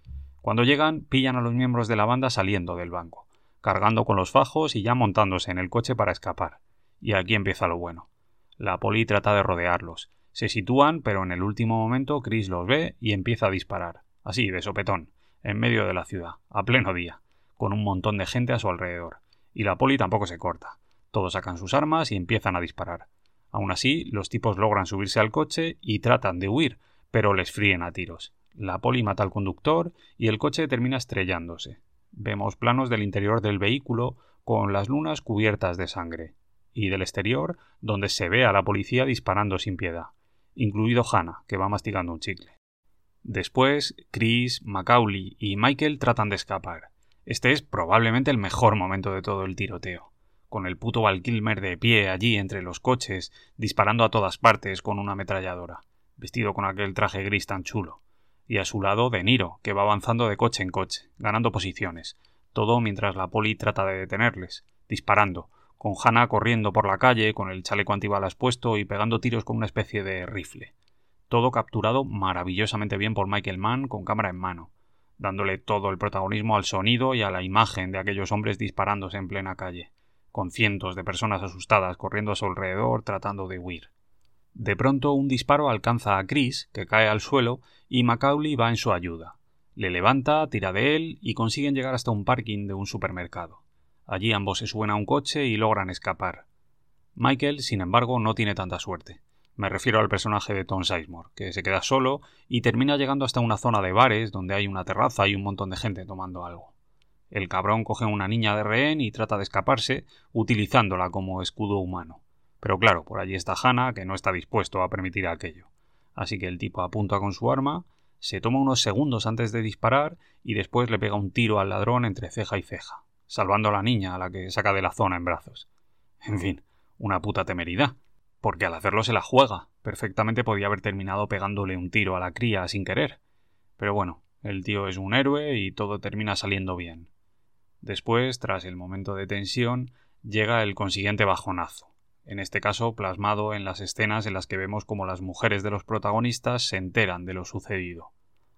Cuando llegan, pillan a los miembros de la banda saliendo del banco, cargando con los fajos y ya montándose en el coche para escapar. Y aquí empieza lo bueno. La poli trata de rodearlos. Se sitúan, pero en el último momento Chris los ve y empieza a disparar. Así, de sopetón, en medio de la ciudad, a pleno día, con un montón de gente a su alrededor. Y la poli tampoco se corta. Todos sacan sus armas y empiezan a disparar. Aún así, los tipos logran subirse al coche y tratan de huir, pero les fríen a tiros. La poli mata al conductor y el coche termina estrellándose. Vemos planos del interior del vehículo con las lunas cubiertas de sangre, y del exterior, donde se ve a la policía disparando sin piedad, incluido Hannah, que va masticando un chicle. Después, Chris, Macaulay y Michael tratan de escapar. Este es probablemente el mejor momento de todo el tiroteo con el puto Val Kilmer de pie allí entre los coches, disparando a todas partes con una ametralladora, vestido con aquel traje gris tan chulo, y a su lado De Niro, que va avanzando de coche en coche, ganando posiciones, todo mientras la poli trata de detenerles, disparando, con Hannah corriendo por la calle con el chaleco antibalas puesto y pegando tiros con una especie de rifle. Todo capturado maravillosamente bien por Michael Mann con cámara en mano, dándole todo el protagonismo al sonido y a la imagen de aquellos hombres disparándose en plena calle con cientos de personas asustadas corriendo a su alrededor tratando de huir. De pronto un disparo alcanza a Chris, que cae al suelo, y Macaulay va en su ayuda. Le levanta, tira de él y consiguen llegar hasta un parking de un supermercado. Allí ambos se suben a un coche y logran escapar. Michael, sin embargo, no tiene tanta suerte. Me refiero al personaje de Tom Sizemore, que se queda solo y termina llegando hasta una zona de bares donde hay una terraza y un montón de gente tomando algo. El cabrón coge a una niña de rehén y trata de escaparse, utilizándola como escudo humano. Pero claro, por allí está Hannah, que no está dispuesto a permitir aquello. Así que el tipo apunta con su arma, se toma unos segundos antes de disparar y después le pega un tiro al ladrón entre ceja y ceja, salvando a la niña a la que saca de la zona en brazos. En fin, una puta temeridad, porque al hacerlo se la juega. Perfectamente podía haber terminado pegándole un tiro a la cría sin querer. Pero bueno, el tío es un héroe y todo termina saliendo bien. Después, tras el momento de tensión, llega el consiguiente bajonazo, en este caso plasmado en las escenas en las que vemos como las mujeres de los protagonistas se enteran de lo sucedido,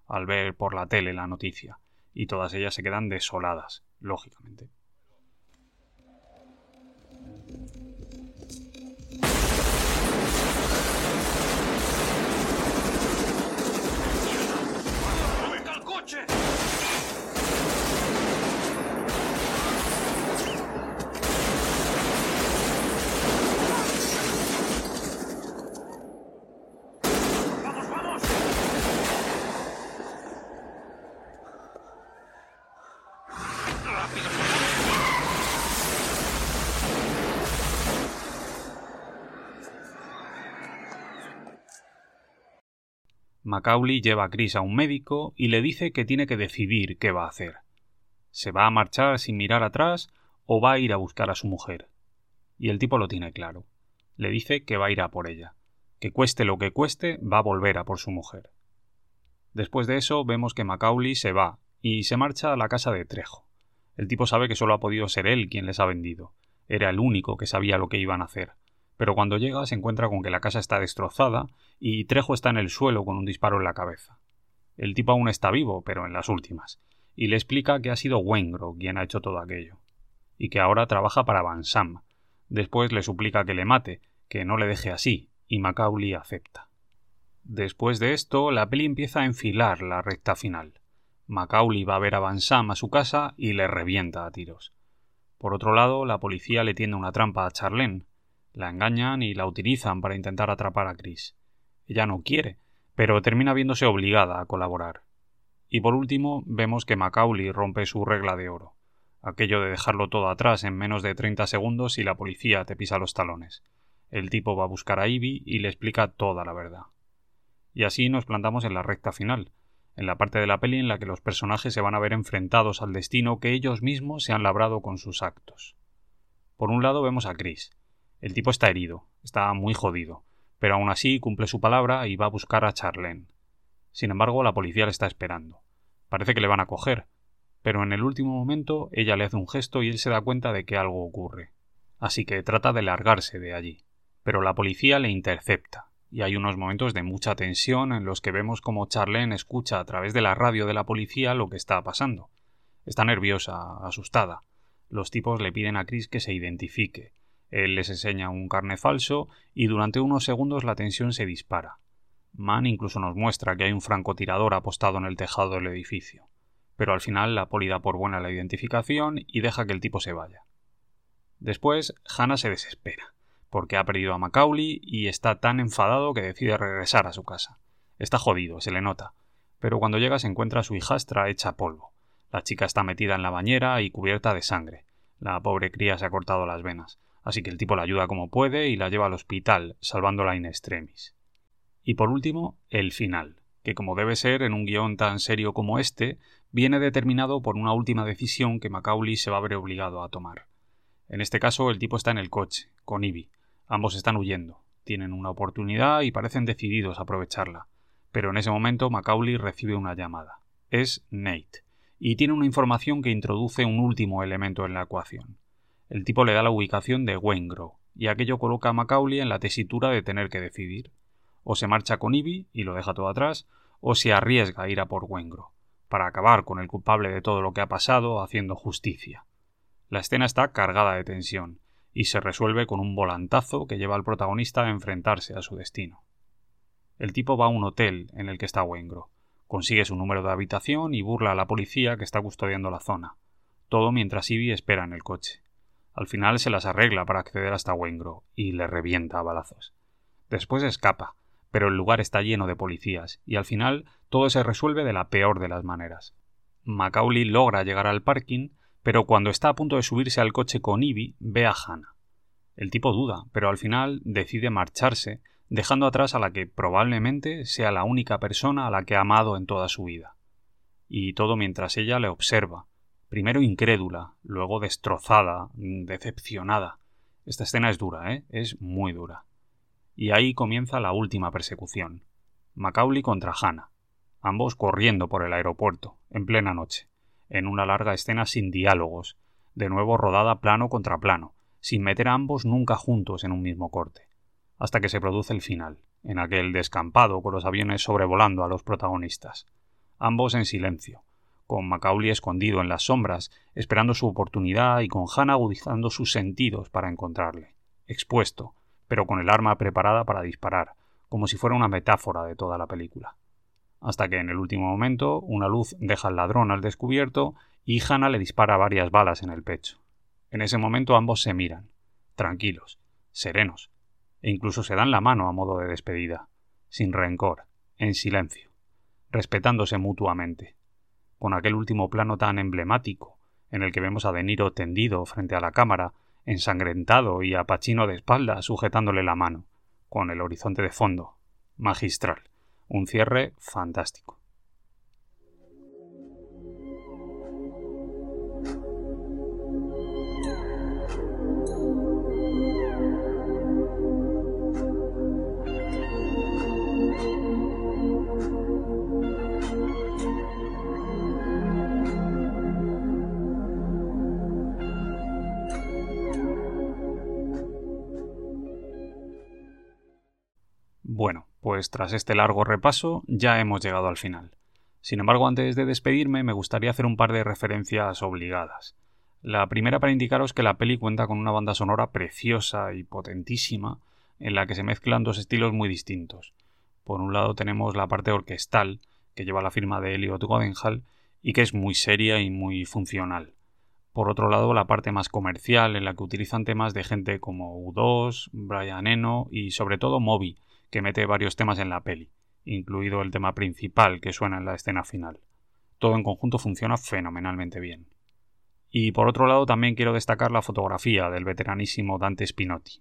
al ver por la tele la noticia, y todas ellas se quedan desoladas, lógicamente. Macaulay lleva a Chris a un médico y le dice que tiene que decidir qué va a hacer. ¿Se va a marchar sin mirar atrás o va a ir a buscar a su mujer? Y el tipo lo tiene claro. Le dice que va a ir a por ella, que cueste lo que cueste, va a volver a por su mujer. Después de eso vemos que Macaulay se va y se marcha a la casa de Trejo. El tipo sabe que solo ha podido ser él quien les ha vendido. Era el único que sabía lo que iban a hacer pero cuando llega se encuentra con que la casa está destrozada y Trejo está en el suelo con un disparo en la cabeza. El tipo aún está vivo, pero en las últimas, y le explica que ha sido Wengro quien ha hecho todo aquello, y que ahora trabaja para Van Sam. Después le suplica que le mate, que no le deje así, y Macaulay acepta. Después de esto, la peli empieza a enfilar la recta final. Macaulay va a ver a Van Sam a su casa y le revienta a tiros. Por otro lado, la policía le tiende una trampa a Charlene, la engañan y la utilizan para intentar atrapar a Chris. Ella no quiere, pero termina viéndose obligada a colaborar. Y por último, vemos que Macaulay rompe su regla de oro, aquello de dejarlo todo atrás en menos de 30 segundos y la policía te pisa los talones. El tipo va a buscar a Ivy y le explica toda la verdad. Y así nos plantamos en la recta final, en la parte de la peli en la que los personajes se van a ver enfrentados al destino que ellos mismos se han labrado con sus actos. Por un lado vemos a Chris, El tipo está herido, está muy jodido, pero aún así cumple su palabra y va a buscar a Charlene. Sin embargo, la policía le está esperando. Parece que le van a coger, pero en el último momento ella le hace un gesto y él se da cuenta de que algo ocurre. Así que trata de largarse de allí. Pero la policía le intercepta, y hay unos momentos de mucha tensión en los que vemos como Charlene escucha a través de la radio de la policía lo que está pasando. Está nerviosa, asustada. Los tipos le piden a Chris que se identifique. Él les enseña un carne falso y durante unos segundos la tensión se dispara. Mann incluso nos muestra que hay un francotirador apostado en el tejado del edificio. Pero al final la poli da por buena la identificación y deja que el tipo se vaya. Después, Hannah se desespera, porque ha perdido a Macaulay y está tan enfadado que decide regresar a su casa. Está jodido, se le nota, pero cuando llega se encuentra a su hijastra hecha polvo. La chica está metida en la bañera y cubierta de sangre. La pobre cría se ha cortado las venas, así que el tipo la ayuda como puede y la lleva al hospital, salvándola in extremis. Y por último, el final, que como debe ser en un guion tan serio como este, viene determinado por una última decisión que Macaulay se va a ver obligado a tomar. En este caso, el tipo está en el coche, con Ivy. Ambos están huyendo. Tienen una oportunidad y parecen decididos a aprovecharla. Pero en ese momento Macaulay recibe una llamada. Es Nate. Y tiene una información que introduce un último elemento en la ecuación. El tipo le da la ubicación de Wengrow, y aquello coloca a Macaulay en la tesitura de tener que decidir. O se marcha con Ivy y lo deja todo atrás, o se arriesga a ir a por Wengrow, para acabar con el culpable de todo lo que ha pasado haciendo justicia. La escena está cargada de tensión y se resuelve con un volantazo que lleva al protagonista a enfrentarse a su destino. El tipo va a un hotel en el que está Wengro, consigue su número de habitación y burla a la policía que está custodiando la zona, todo mientras Ivy espera en el coche. Al final se las arregla para acceder hasta Wengro y le revienta a balazos. Después escapa, pero el lugar está lleno de policías y al final todo se resuelve de la peor de las maneras. Macaulay logra llegar al parking pero cuando está a punto de subirse al coche con Ivy, ve a Hannah. El tipo duda, pero al final decide marcharse, dejando atrás a la que probablemente sea la única persona a la que ha amado en toda su vida. Y todo mientras ella le observa, primero incrédula, luego destrozada, decepcionada. Esta escena es dura, ¿eh? Es muy dura. Y ahí comienza la última persecución. Macaulay contra Hannah, ambos corriendo por el aeropuerto, en plena noche en una larga escena sin diálogos, de nuevo rodada plano contra plano, sin meter a ambos nunca juntos en un mismo corte, hasta que se produce el final, en aquel descampado con los aviones sobrevolando a los protagonistas, ambos en silencio, con Macaulay escondido en las sombras, esperando su oportunidad y con Hannah agudizando sus sentidos para encontrarle, expuesto, pero con el arma preparada para disparar, como si fuera una metáfora de toda la película. Hasta que en el último momento una luz deja al ladrón al descubierto y Hannah le dispara varias balas en el pecho. En ese momento ambos se miran, tranquilos, serenos, e incluso se dan la mano a modo de despedida, sin rencor, en silencio, respetándose mutuamente, con aquel último plano tan emblemático, en el que vemos a De Niro tendido frente a la cámara, ensangrentado y a Pacino de espalda sujetándole la mano, con el horizonte de fondo, magistral. Un cierre fantástico. Bueno, pues tras este largo repaso ya hemos llegado al final. Sin embargo, antes de despedirme me gustaría hacer un par de referencias obligadas. La primera para indicaros que la peli cuenta con una banda sonora preciosa y potentísima, en la que se mezclan dos estilos muy distintos. Por un lado tenemos la parte orquestal, que lleva la firma de Elliot Godenhall, y que es muy seria y muy funcional. Por otro lado, la parte más comercial, en la que utilizan temas de gente como U2, Brian Eno y sobre todo Moby, que mete varios temas en la peli, incluido el tema principal que suena en la escena final. Todo en conjunto funciona fenomenalmente bien. Y por otro lado también quiero destacar la fotografía del veteranísimo Dante Spinotti,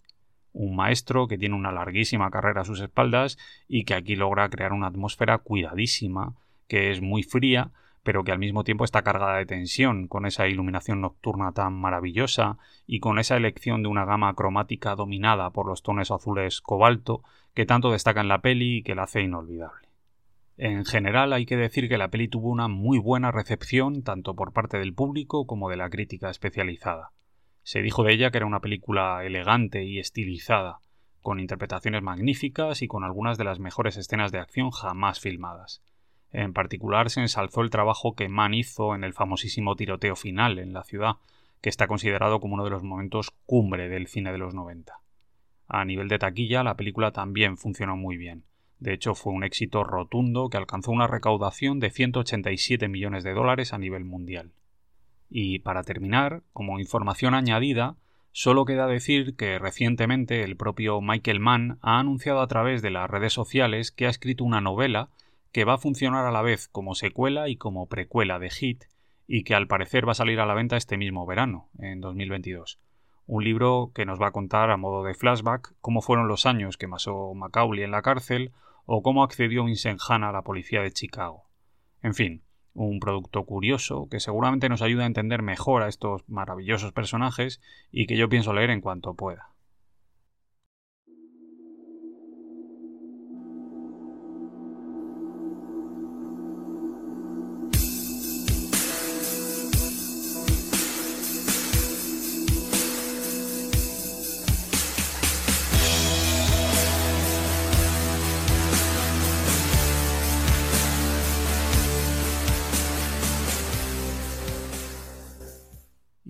un maestro que tiene una larguísima carrera a sus espaldas y que aquí logra crear una atmósfera cuidadísima, que es muy fría, pero que al mismo tiempo está cargada de tensión, con esa iluminación nocturna tan maravillosa y con esa elección de una gama cromática dominada por los tonos azules cobalto que tanto destaca en la peli y que la hace inolvidable. En general hay que decir que la peli tuvo una muy buena recepción tanto por parte del público como de la crítica especializada. Se dijo de ella que era una película elegante y estilizada, con interpretaciones magníficas y con algunas de las mejores escenas de acción jamás filmadas. En particular se ensalzó el trabajo que Mann hizo en el famosísimo tiroteo final en la ciudad, que está considerado como uno de los momentos cumbre del cine de los 90. A nivel de taquilla, la película también funcionó muy bien. De hecho, fue un éxito rotundo que alcanzó una recaudación de 187 millones de dólares a nivel mundial. Y para terminar, como información añadida, solo queda decir que recientemente el propio Michael Mann ha anunciado a través de las redes sociales que ha escrito una novela que va a funcionar a la vez como secuela y como precuela de Hit y que al parecer va a salir a la venta este mismo verano, en 2022. Un libro que nos va a contar a modo de flashback cómo fueron los años que pasó Macaulay en la cárcel o cómo accedió Vincent a la policía de Chicago. En fin, un producto curioso que seguramente nos ayuda a entender mejor a estos maravillosos personajes y que yo pienso leer en cuanto pueda.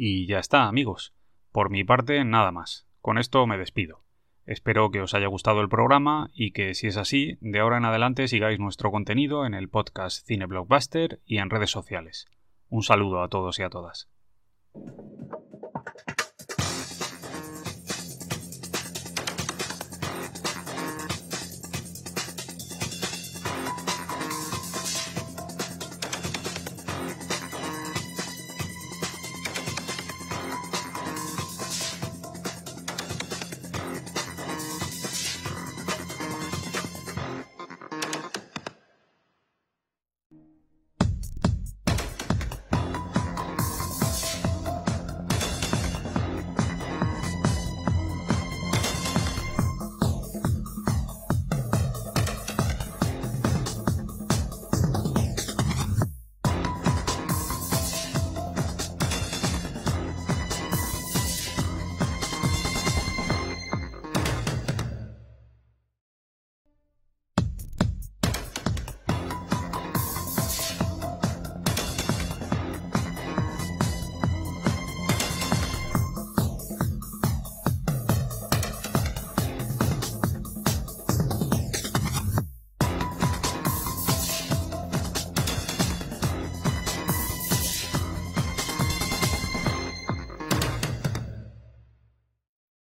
Y ya está, amigos. Por mi parte, nada más. Con esto me despido. Espero que os haya gustado el programa y que, si es así, de ahora en adelante sigáis nuestro contenido en el podcast Cine Blockbuster y en redes sociales. Un saludo a todos y a todas.